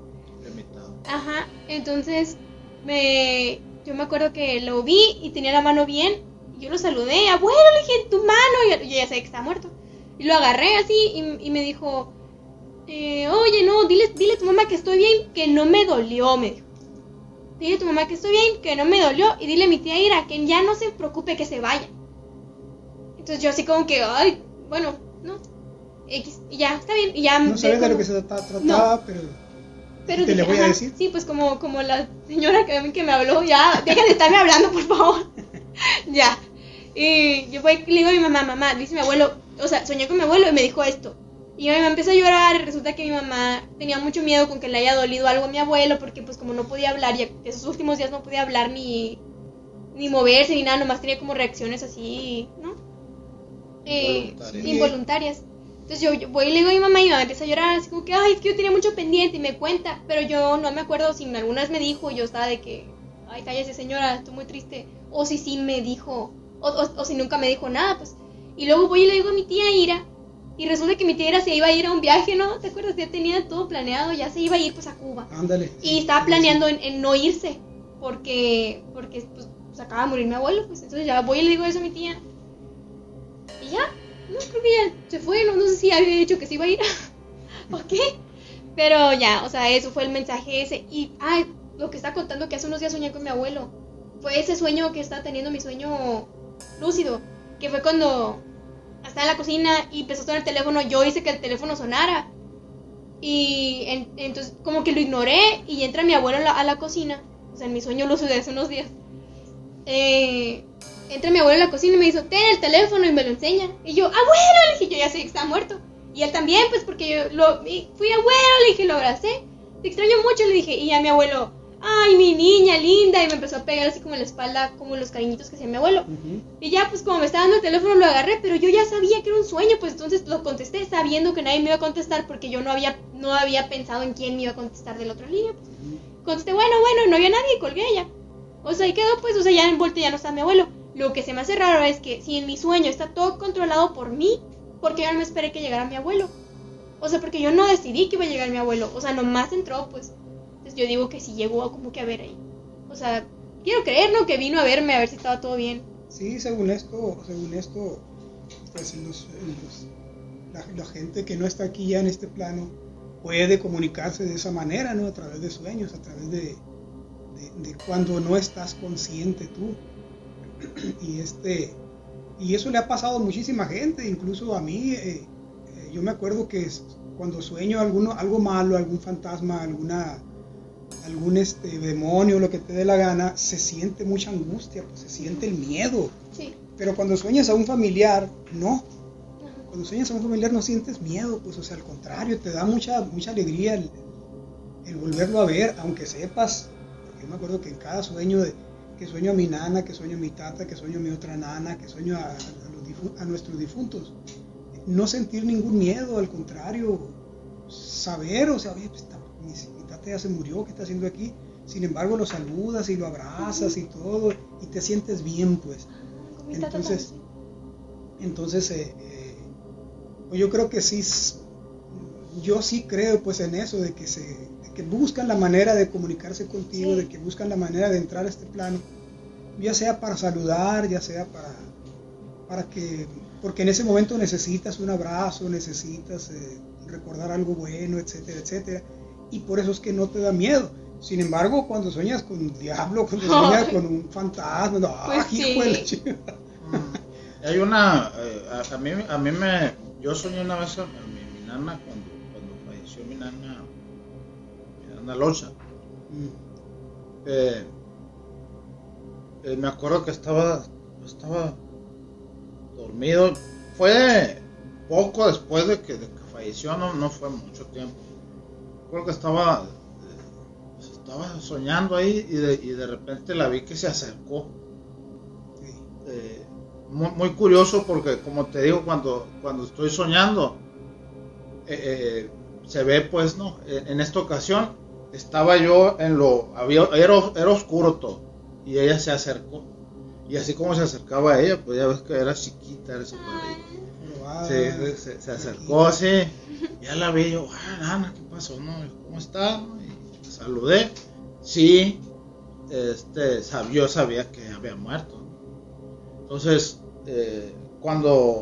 limitado. Ajá, entonces me, yo me acuerdo que lo vi y tenía la mano bien. Y yo lo saludé, abuelo, le dije, tu mano. Y yo ya sabía que estaba muerto. Y lo agarré así y, y me dijo, eh, oye, no, dile, dile a tu mamá que estoy bien, que no me dolió, me dijo. Dile a tu mamá que estoy bien, que no me dolió. Y dile a mi tía Ira que ya no se preocupe, que se vaya. Entonces yo así como que, ay, bueno, no. X, y ya, está bien. Y ya No sabes de lo que se trata- trataba, pero, pero te le dije, voy a decir. Sí, pues como, como la señora que, que me habló, ya, deja de estarme hablando, por favor. [LAUGHS] ya. Y yo voy, le digo a mi mamá, mamá, dice mi abuelo, o sea, soñé con mi abuelo y me dijo esto. Y mi mamá empezó a llorar y resulta que mi mamá tenía mucho miedo con que le haya dolido algo a mi abuelo porque pues como no podía hablar, ya esos últimos días no podía hablar ni, ni moverse ni nada, nomás tenía como reacciones así, ¿no? Eh, Involuntarias. involuntarias. Entonces yo, yo voy y le digo a mi mamá y mi mamá empieza a llorar, así como que, ay, es que yo tenía mucho pendiente y me cuenta, pero yo no me acuerdo si alguna vez me dijo, yo estaba de que, ay, cállese señora, estoy muy triste, o si sí me dijo, o, o- o si nunca me dijo nada, pues. Y luego voy y le digo a mi tía Ira, y resulta que mi tía Ira se iba a ir a un viaje, ¿no? ¿Te acuerdas? Ya tenía todo planeado, ya se iba a ir pues a Cuba. ándale. Y estaba planeando en, en no irse, porque, porque pues, se acaba de morir mi abuelo, pues entonces ya voy y le digo eso a mi tía. Ya, no, creo que ya se fue, no, no sé si había dicho que se iba a ir. [LAUGHS] ¿O qué? Pero ya, o sea, eso fue el mensaje ese. Y, ay, lo que está contando que hace unos días soñé con mi abuelo. Fue ese sueño que estaba teniendo, mi sueño lúcido. Que fue cuando estaba en la cocina y empezó a sonar el teléfono. Yo hice que el teléfono sonara. Y en- entonces, como que lo ignoré. Y entra mi abuelo a la, a la cocina. O sea, en mi sueño lúcido de hace unos días. Eh, entra mi abuelo a la cocina y me dice: Ten el teléfono y me lo enseña. Y yo, abuelo, le dije: Yo ya sé que está muerto. Y él también, pues porque yo lo fui abuelo, le dije, lo abracé. Te extraño mucho, le dije. Y ya mi abuelo, ay, mi niña linda. Y me empezó a pegar así como en la espalda, como los cariñitos que hacía mi abuelo. Y ya, pues como me estaba dando el teléfono, lo agarré, pero yo ya sabía que era un sueño, pues entonces lo contesté sabiendo que nadie me iba a contestar porque yo no había, no había pensado en quién me iba a contestar del otro línea. Pues. Contesté, bueno, bueno, no había nadie y colgué ya. O sea, y quedó, pues, o sea, ya en vuelta ya no está mi abuelo. Lo que se me hace raro es que si en mi sueño está todo controlado por mí, porque yo no me esperé que llegara mi abuelo. O sea, porque yo no decidí que iba a llegar mi abuelo. O sea, nomás entró, pues. Entonces yo digo que si llegó como que a ver ahí. O sea, quiero creer, ¿no? Que vino a verme a ver si estaba todo bien. Sí, según esto, según esto, pues los, la, la gente que no está aquí ya en este plano, puede comunicarse de esa manera, ¿no? A través de sueños, a través de, de, cuando no estás consciente tú. Y este y eso le ha pasado a muchísima gente, incluso a mí. Eh, eh, yo me acuerdo que cuando sueño alguno, algo malo, algún fantasma, alguna algún este demonio, lo que te dé la gana, se siente mucha angustia, pues se siente el miedo. Sí. Pero cuando sueñas a un familiar, no. Cuando sueñas a un familiar no sientes miedo, pues o sea, al contrario, te da mucha mucha alegría el, el volverlo a ver, aunque sepas yo me acuerdo que en cada sueño, de, que sueño a mi nana, que sueño a mi tata, que sueño a mi otra nana, que sueño a, a, nuestros difuntos, no sentir ningún miedo, al contrario, saber, o sea, oye, pues, mi, tata ya se murió, ¿qué está haciendo aquí? Sin embargo, lo saludas y lo abrazas y todo, y te sientes bien, pues. Entonces, entonces eh, eh, yo creo que sí, yo sí creo pues en eso, de que se que buscan la manera de comunicarse contigo, de que buscan la manera de entrar a este plano, ya sea para saludar, ya sea para, para que, porque en ese momento necesitas un abrazo, necesitas eh, recordar algo bueno, etcétera, etcétera, y por eso es que no te da miedo. Sin embargo, cuando sueñas con un diablo, cuando [LAUGHS] sueñas con un fantasma, no, pues [LAUGHS] sí. Mm. Hay una, eh, a, mí, a mí me, yo soñé una vez a mi, mi nana cuando, cuando falleció mi nana, una locha. Mm. Eh, eh, me acuerdo que estaba, estaba dormido. Fue poco después de que, falleció, no, no fue mucho tiempo. Creo que estaba, eh, estaba soñando ahí y de, y de, repente la vi que se acercó. muy, curioso porque, como te digo, cuando, cuando estoy soñando, se ve pues, ¿no? En esta ocasión estaba yo en lo, había, era, era oscuro todo, y ella se acercó, y así como se acercaba a ella, pues ya ves que era chiquita, era se, se, acercó así, ya la vi yo, ah, Ana, ¿qué pasó? No? ¿Cómo está? Y saludé, sí, este, yo sabía que había muerto. Entonces, eh, cuando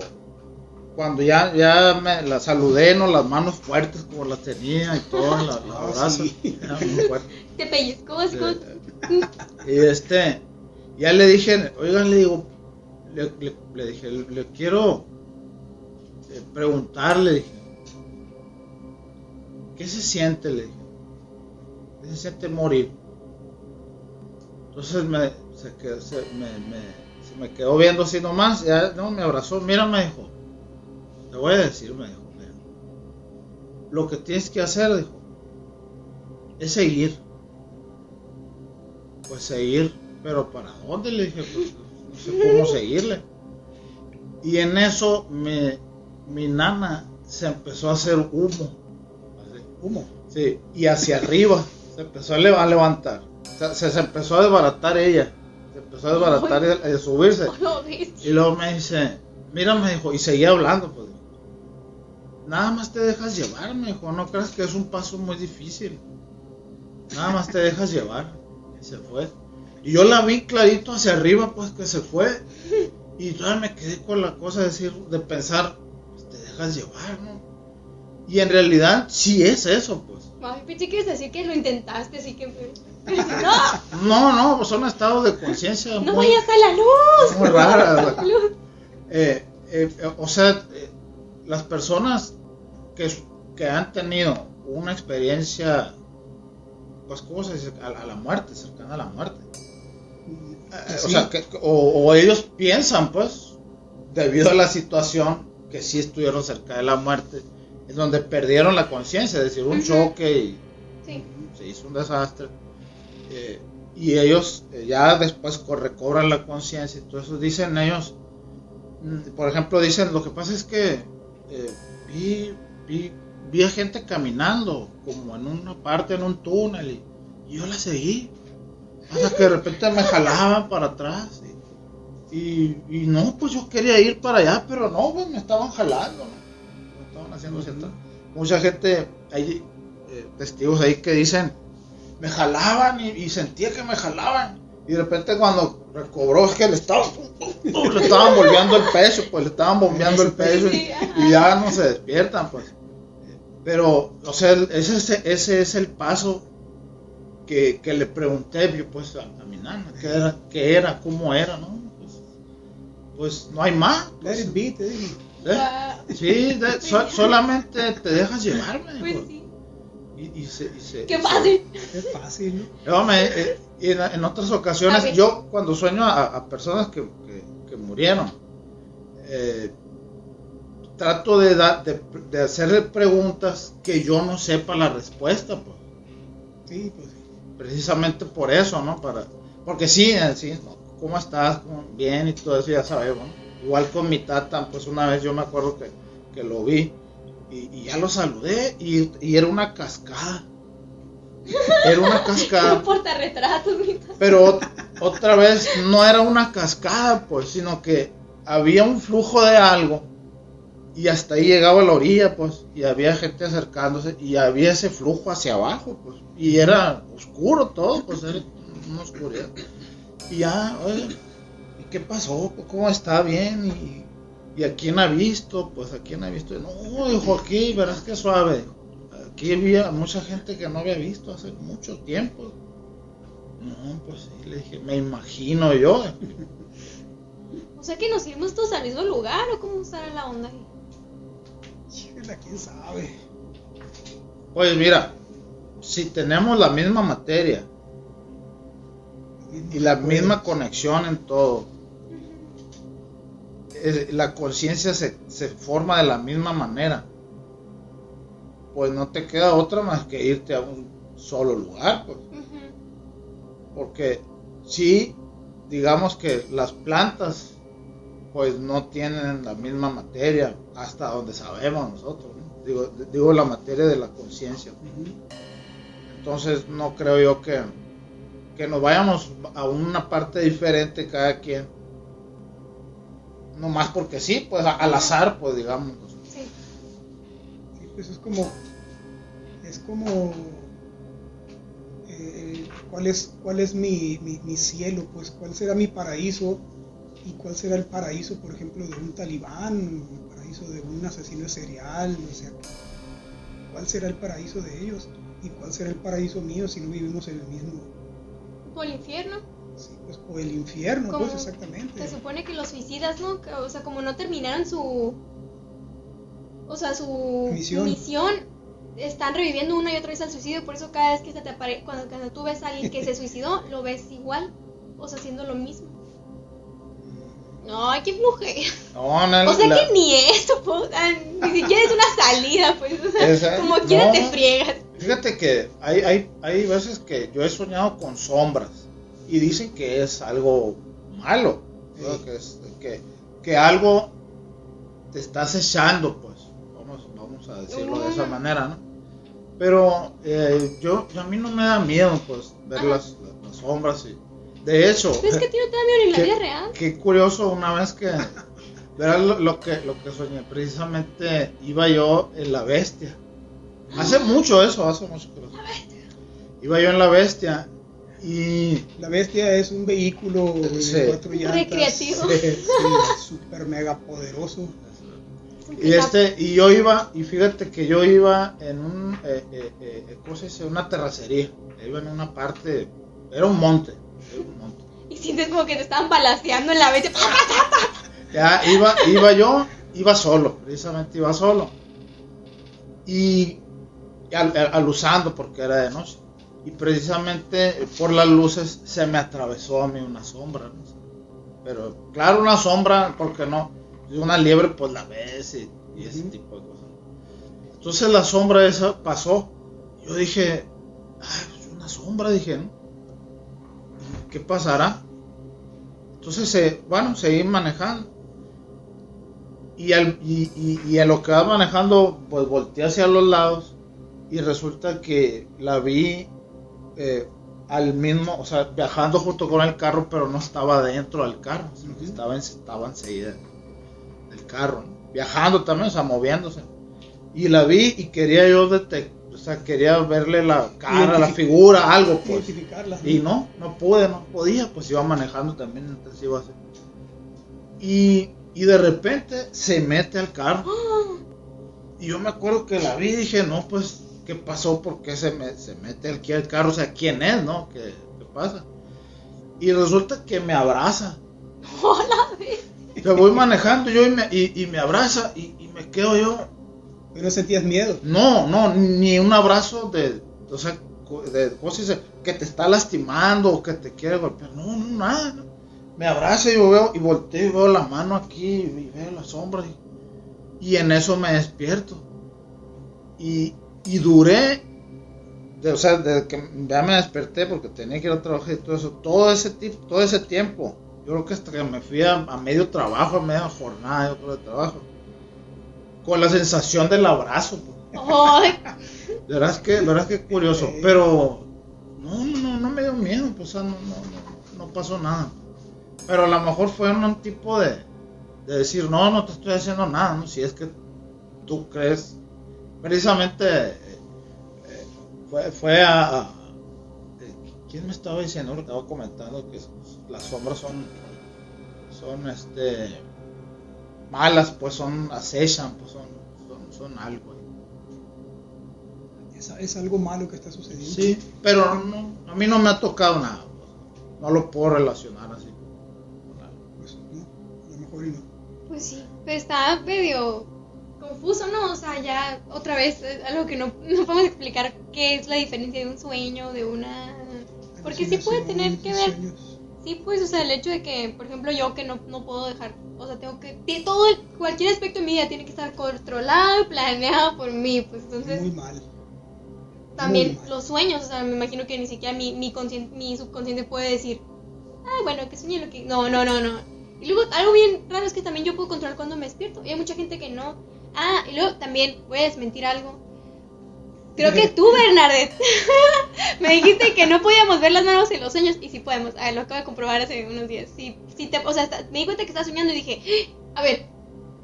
cuando ya, ya me la saludé, no las manos fuertes como las tenía y todo, la, la [LAUGHS] abrazo, Te pellizcó, Y este, ya le dije, oigan, le digo, le, le, dije, le, quiero eh, preguntarle, dije, ¿qué se siente? Le dije, ¿qué se siente morir? Entonces me, se, quedó, se, me, me, se me quedó viendo así nomás, ya no, me abrazó, mira, me dijo, te voy a decir, me dijo, lo que tienes que hacer, dijo, es seguir. Pues seguir, pero ¿para dónde? Le dije, pues no sé cómo seguirle. Y en eso me, mi nana se empezó a hacer humo. Humo. Sí, y hacia arriba. Se empezó a levantar. Se, se, empezó a desbaratar ella. Se empezó a desbaratar y a subirse. [LAUGHS] Y luego me dice, mira, me dijo, y seguía hablando, pues nada más te dejas llevar, mejor no creas que es un paso muy difícil. Nada más te dejas llevar. Y se fue. Y yo la vi clarito hacia arriba, pues que se fue. Y todavía me quedé con la cosa de decir, de pensar, pues, te dejas llevar, ¿no? Y en realidad sí es eso, pues. Ay, pensé que decir que lo intentaste, así que... no. [LAUGHS] no, no, pues son estados de conciencia. No vayas a la luz. Muy raras. [LAUGHS] Eh, eh, o sea, eh, las personas que, han tenido una experiencia, pues, ¿cómo se dice? A, la muerte, cercana a la muerte. Eh, o sea, que, o, ellos piensan, pues, debido a la situación, que sí estuvieron cerca de la muerte, es donde perdieron la conciencia, es decir, un choque y se hizo un desastre. Eh, y ellos eh, ya después recobran la conciencia, entonces dicen ellos, mm, por ejemplo, dicen, lo que pasa es que vi vi, a gente caminando, como en una parte, en un túnel, y, yo la seguí. Hasta que de repente me jalaban para atrás. Y, y, no, pues yo quería ir para allá, pero no, pues me estaban jalando. Me estaban haciendo cierta. Mucha gente, hay eh, testigos ahí que dicen, me jalaban y, sentía que me jalaban. Y de repente cuando recobró es que le estaban, [LAUGHS] le estaban volviendo el peso, pues le estaban bombeando el [LAUGHS] peso y, y ya no se despiertan, pues Pero, o sea, ese, es- ese es el paso que, que le pregunté yo, pues a, a mi nana, qué era, qué era, cómo era, ¿no? Pues, pues no hay más. Let pues, it be, te digo. ¿eh? Sí, de- [LAUGHS] so- solamente te dejas llevarme. pues pues. sí. Y, y se, y se- Qué fácil. Es fácil, ¿no? Me- eh, y en, en otras ocasiones, yo cuando sueño a, a personas que, que- que murieron, eh, trato de, dar de, de hacerle preguntas que yo no sepa la respuesta, pues. Sí, pues. Precisamente por eso, ¿no? Para, porque sí, sí. ¿cómo estás? ¿Cómo- Bien y todo eso ya sabemos. ¿no? Igual con mi tata, pues una vez yo me acuerdo que, que lo vi y, y ya lo saludé y, y era una cascada. Era una [LAUGHS] cascada. Mita. Pero ot- otra vez no era una cascada, pues, sino que había un flujo de algo y hasta ahí llegaba la orilla, pues, y había gente acercándose y había ese flujo hacia abajo, pues, y era oscuro todo, pues, era una oscuridad. Y ya, oye, ¿y qué pasó? Pues, ¿Cómo está? Bien, y, y a quién ha visto, pues, a quién ha visto. No, dijo aquí, verás que suave. Aquí había mucha gente que no había visto hace mucho tiempo. No, pues sí, le dije, me imagino yo. O sea que nos iremos todos al mismo lugar o cómo estará la onda ahí. Quién sabe. Pues mira, si tenemos la misma materia y la misma conexión en todo, la conciencia se, se forma de la misma manera, pues no te queda otra más que irte a un solo lugar, pues. Porque sí, digamos que las plantas pues no tienen la misma materia hasta donde sabemos nosotros, ¿no? digo, digo la materia de la conciencia. Entonces no creo yo que, que nos vayamos a una parte diferente cada quien. No más porque sí, pues al azar, pues digamos. Sí. Sí, pues es como. Es como. eh, ¿cuál, es, ¿Cuál es mi, mi, mi cielo? Pues, ¿cuál será mi paraíso? ¿Y cuál será el paraíso, por ejemplo, de un talibán? ¿El paraíso de un asesino serial? O sea, ¿cuál será el paraíso de ellos? ¿Y cuál será el paraíso mío si no vivimos en el mismo? O el infierno. Sí, pues, o el infierno, Como pues exactamente. Se supone que los suicidas, ¿no? O sea, como no terminaron su. O sea, su Misión. misión, están reviviendo una y otra vez al suicidio. Por eso cada vez que se te apare cuando, cuando tú ves a alguien que se suicidó, lo ves igual. O sea, haciendo lo mismo. No, qué flujera. No, no, O sea la- que ni eso, pues, ni siquiera es una salida, pues. O sea, Esa- como quiera no. te friegas. Fíjate que hay, hay, hay veces que yo he soñado con sombras y dicen que es algo malo, que, es- que, que algo te está acechando, pues, vamos, vamos a decirlo de esa manera, ¿no? Pero eh, yo, a mí no me da miedo, pues, ver las, las sombras y, de hecho, que en la Qué- vida real. Qué curioso, una vez que, verás lo, lo que, lo que soñé, precisamente iba yo en la bestia. Hace mucho eso, hace mucho que lo Iba yo en la bestia y La bestia es un vehículo de Sí. cuatro llantas. Recreativo. Sí, sí, [LAUGHS] súper mega poderoso. Y este y yo iba y fíjate que yo iba en un eh, eh, eh, ¿cómo se dice? una terracería iba en una parte era un monte. Y sientes como que te estaban balaseando en la vez. [LAUGHS] ya iba iba yo iba solo precisamente iba solo. Y al, al- alusando porque era de noche. Y precisamente por las luces se me atravesó a mí una sombra ¿no? pero claro una sombra porque no. Una liebre pues la ves y, y ese tipo de cosas. Entonces la sombra esa pasó. Yo dije ay, es una sombra dije ¿no? ¿Qué pasará? entonces eh, bueno seguí manejando y, al, y, y, y a lo que va manejando, pues volteé hacia los lados y resulta que la vi eh, al mismo, o sea, viajando junto con el carro, pero no estaba dentro del carro, sino que estaba, en- estaba enseguida del carro, ¿no? viajando también, o sea, moviéndose. Y la vi y quería yo detectar, sea, quería verle la cara, la figura, algo, pues. Identificarla. Y no, no pude, no podía, pues iba manejando también, entonces iba así. Y, y de repente se mete al carro. [GASPS] Y yo me acuerdo que la vi y dije, no, pues, ¿qué pasó? ¿Por qué se, me, se mete aquí al carro? O sea, ¿quién es, no? ¿Qué, qué pasa? Y resulta que me abraza. [LAUGHS] Hola, ve. Que voy manejando yo y me, y, y me abraza y, y me quedo yo. ¿Pero no sentías miedo? No, no, ni un abrazo de, o sea, de cosas que te está lastimando o que te quiere golpear. No, no, nada. no. Me abraza y yo veo y volteo y veo la mano aquí y veo la sombra y, y en eso me despierto. Y, y duré, o sea, desde que ya me desperté porque tenía que ir a trabajar y todo eso, todo ese, todo ese tiempo, yo creo que hasta que me fui a, a medio trabajo, a media jornada, yo creo, de trabajo, con la sensación del abrazo. Ay, [LAUGHS] De verdad es que, es que curioso, pero no, no, no me dio miedo, pues, o sea, no, no, no, no pasó nada. Pero a lo mejor fue un, tipo de, de decir, no, no te estoy haciendo nada, ¿no? Si es que tú crees, precisamente eh, eh, fue, fue a, a- ¿quién me estaba diciendo? Lo estaba comentando que las sombras son, son, este, malas, pues son, acechan, pues son, son, son algo. Es, es algo malo que está sucediendo. Sí, pero no, a mí no me ha tocado nada. pues. No lo puedo relacionar así. Pues no, a lo mejor y no. pues sí, pero está medio confuso, ¿no? O sea, ya otra vez es algo que no, no podemos explicar qué es la diferencia de un sueño, de una... Porque sí puede tener que ver Sueños. Sí, pues, o sea, el hecho de que, por ejemplo, yo que no, no puedo dejar, o sea, tengo que, todo, el- cualquier aspecto de mi vida tiene que estar controlado y planeado por mí, pues entonces Muy mal. también muy mal. los sueños, o sea, me imagino que ni siquiera mi, mi, mi subconsciente puede decir, ay, bueno, que sueñe lo que... No, no, no, no. Y luego, algo bien raro es que también yo puedo controlar cuando me despierto, y hay mucha gente que no. Ah, y luego también, voy a desmentir algo. Creo que tú, Bernadette, [LAUGHS] me dijiste que no podíamos ver las manos en los sueños, y sí podemos. Ah, lo acabo de comprobar hace unos días. Sí, sí te, o sea, me di cuenta que estaba soñando y dije, "Ah, a ver,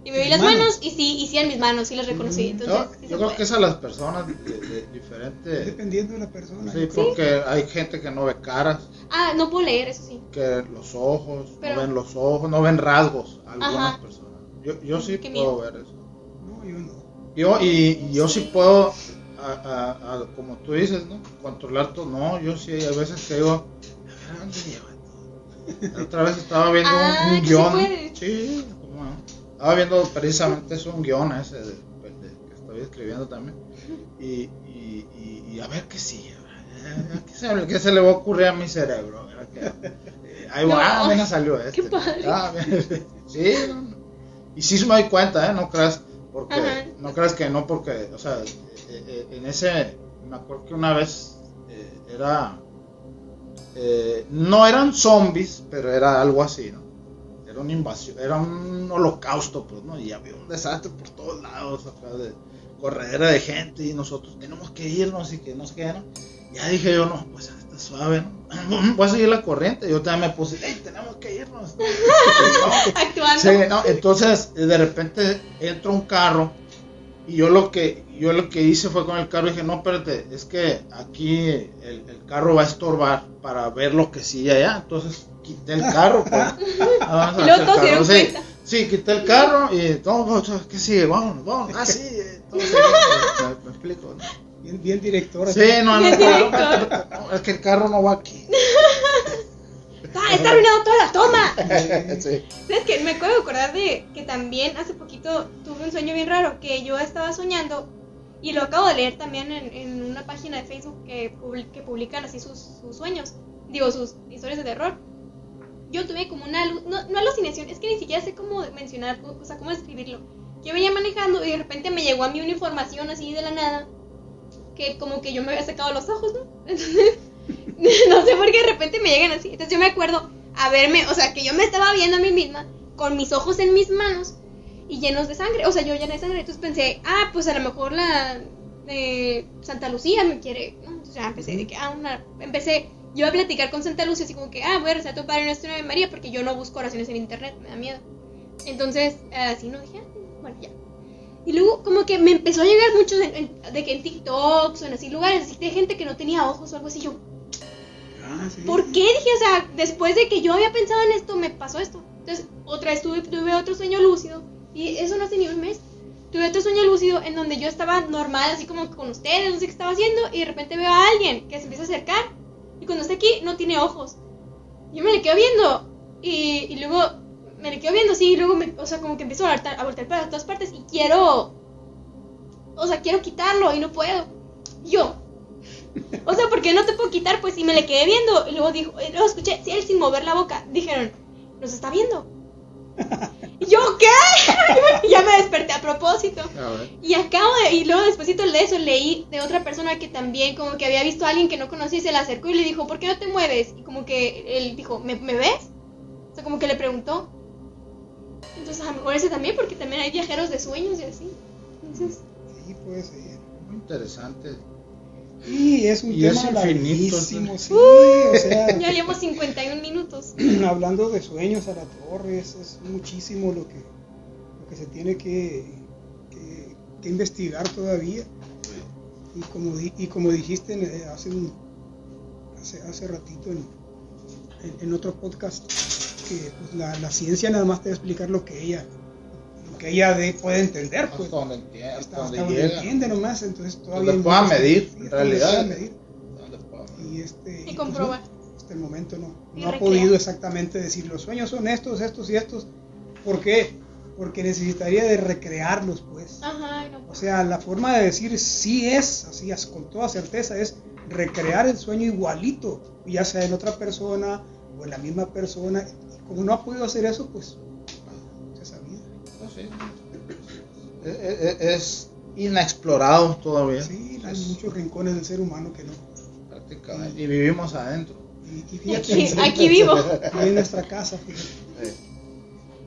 y me vi las manos. manos, y sí, y sí eran mis manos, sí las reconocí. Entonces, Yo, sí se yo creo puede. que es a las personas de, de- diferente. Dependiendo de la persona. Sí, porque hay gente que no ve caras, Ah, no puedo leer, eso sí. que los ojos, Pero- no ven los ojos, no ven rasgos. Algunas Ajá. personas. Yo, yo sí puedo miedo. ver eso. No, yo no. Yo, y, y yo sí puedo, a, a- a- como tú dices, ¿no? Controlar todo. No, yo sí, hay veces que digo, a ver, ¿dónde lleva todo? Otra vez estaba viendo un- Ah, un, sí guion. Sí, cómo no. Estaba viendo precisamente eso, un guion ese de, de- que estoy escribiendo también. Y, y, y, y a ver qué. ¿verdad? ¿Qué se, qué se le va a ocurrir a mi cerebro? ¿verdad? Que- eh, ahí No. ah, mira, salió este. Qué padre. Ah, [LAUGHS] sí, y sí me doy cuenta, ¿eh? No creas, porque, Ajá. no creas que no, porque, o sea, eh, en ese, me acuerdo que una vez eh, era, eh, no eran zombies, pero era algo así, ¿no? Era una invasión, era un holocausto, pues, ¿no? Y había un desastre por todos lados, acá de corredera de gente, y nosotros tenemos que irnos y que no sé qué, ¿no? Ya dije yo, no, pues está suave, ¿no? [CLEARS THROAT] Voy a seguir la corriente. Yo también me puse, hey, tenemos que irnos. No, [LAUGHS] Actuando. Sí, entonces de repente entra un carro y yo lo que yo lo que hice fue con el carro dije no espérate es que aquí el, el carro va a estorbar para ver lo que sigue allá entonces quité el carro pues. [LAUGHS] Vamos a se carro. sí, sí quité el carro y todo ¿qué sigue? vamos vamos ah sí eh, todo sigue. [LAUGHS] me, me explico. Bien, bien directora. sí no no, no, es que el carro no va aquí [LAUGHS] ¡Ah, está arruinado toda la toma! [LAUGHS] sí. ¿Sabes qué? Me acuerdo de acordar de que también hace poquito tuve un sueño bien raro, que yo estaba soñando, y lo acabo de leer también en, en una página de Facebook que, publi- que publican así sus, sus sueños, digo, sus historias de terror. Yo tuve como una, no, no alucinación, es que ni siquiera sé cómo mencionar, o sea, cómo describirlo. Yo venía manejando y de repente me llegó a mí una información así de la nada, que como que yo me había sacado los ojos, ¿no? [LAUGHS] Entonces, [LAUGHS] no sé por qué de repente me llegan así. Entonces yo me acuerdo a verme, o sea, que yo me estaba viendo a mí misma con mis ojos en mis manos y llenos de sangre. O sea, yo llena de sangre. Entonces pensé, ah, pues a lo mejor la eh, Santa Lucía me quiere. ¿no? Entonces ya empecé de que, ah, una. Empecé yo a platicar con Santa Lucía, así como que, ah, voy a rezar a tu Padre Nuestro de María porque yo no busco oraciones en internet, me da miedo. Entonces, así no dije, ah, bueno, ya. Y luego como que me empezó a llegar mucho de que en TikToks o en así lugares, así de gente que no tenía ojos o algo así. Yo, Ah. ¿Por qué? Dije, o sea, después de que yo había pensado en esto, me pasó esto. Entonces, otra vez tuve, tuve otro sueño lúcido. Y eso no hace ni un mes. tuve otro sueño lúcido en donde yo estaba normal, así como con ustedes, no sé qué estaba haciendo, y de repente veo a alguien que se empieza a acercar, y cuando está aquí no tiene ojos. Yo me le quedo viendo, y, y luego me le quedo viendo, sí, y luego, me, o sea, como que empiezo a voltear, a voltear para todas partes, y quiero, o sea, quiero quitarlo, y no puedo. Yo. O sea, porque no te puedo quitar, pues, y me le quedé viendo, y luego dijo, y luego escuché, sí, él sin mover la boca, dijeron, nos está viendo. [LAUGHS] Y yo, ¿qué? [LAUGHS] ya me desperté a propósito. A. Y acabo de, y luego después de eso leí de otra persona que también como que había visto a alguien que no conocía y se le acercó y le dijo, ¿por qué no te mueves? Y como que él dijo, ¿me, ¿me ves? O sea, como que le preguntó. Entonces a lo mejor ese también, porque también hay viajeros de sueños y así. Entonces, Sí, puede ser. Muy interesante. Y es un Y tema es infinito, larguísimo, entonces. sí, o sea, [LAUGHS] ya llevamos [LAUGHS] 51 minutos. [CLEARS THROAT] hablando de sueños a la torre, es, es muchísimo lo que, lo que se tiene que, que- que investigar todavía. Y como, di- y como dijiste eh, hace, un, hace, hace ratito en, en- en otro podcast, que pues, la, la ciencia nada más te va a explicar lo que ella, que ella de- puede entender. Pues, Hasta donde entiende, hasta hasta, donde donde entiende nomás, entonces todavía Donde pueda medir, en realidad. medir. Donde pueda medir. Y, este, Y comprobar. no, hasta el momento no, no ha podido exactamente decir los sueños son estos, estos y estos. ¿Por qué? Porque necesitaría de recrearlos, pues. Ajá, no. O sea, la forma de decir sí es, así as- con toda certeza, es recrear el sueño igualito, ya sea en otra persona o en la misma persona. Y como no ha podido hacer eso, pues sí. Es, es- es inexplorado todavía. Sí, hay Es muchos rincones del ser humano que no. prácticamente. Y vivimos adentro. Y, y fíjate, Aquí, en- aquí vivo. aquí en nuestra casa. Eh,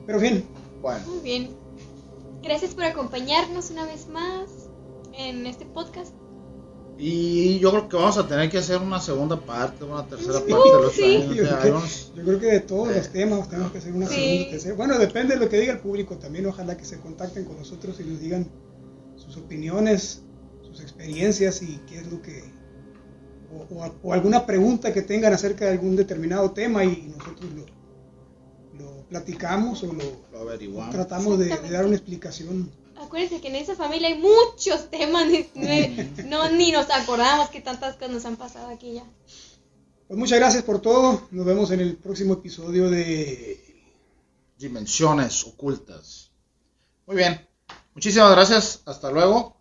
Pero bien, Bueno, Muy bien. Gracias por acompañarnos una vez más en este podcast. Y yo creo que vamos a tener que hacer una segunda parte, una tercera Sí, parte de los sí. Yo creo que- vamos- Yo creo que de todos Eh. los temas tenemos que hacer una Sí. segunda, tercera. Bueno, depende de lo que diga el público también. Ojalá que se contacten con nosotros y nos digan sus opiniones, sus experiencias y qué es lo que. O, o- o alguna pregunta que tengan acerca de algún determinado tema y nosotros lo, lo platicamos o lo lo averiguamos. tratamos de, dar una explicación. Acuérdense que en esa familia hay muchos temas. ni- ni- No, ni nos acordamos que tantas cosas nos han pasado aquí ya. Pues muchas gracias por todo. Nos vemos en el próximo episodio de. Dimensiones ocultas. Muy bien. Muchísimas gracias. Hasta luego.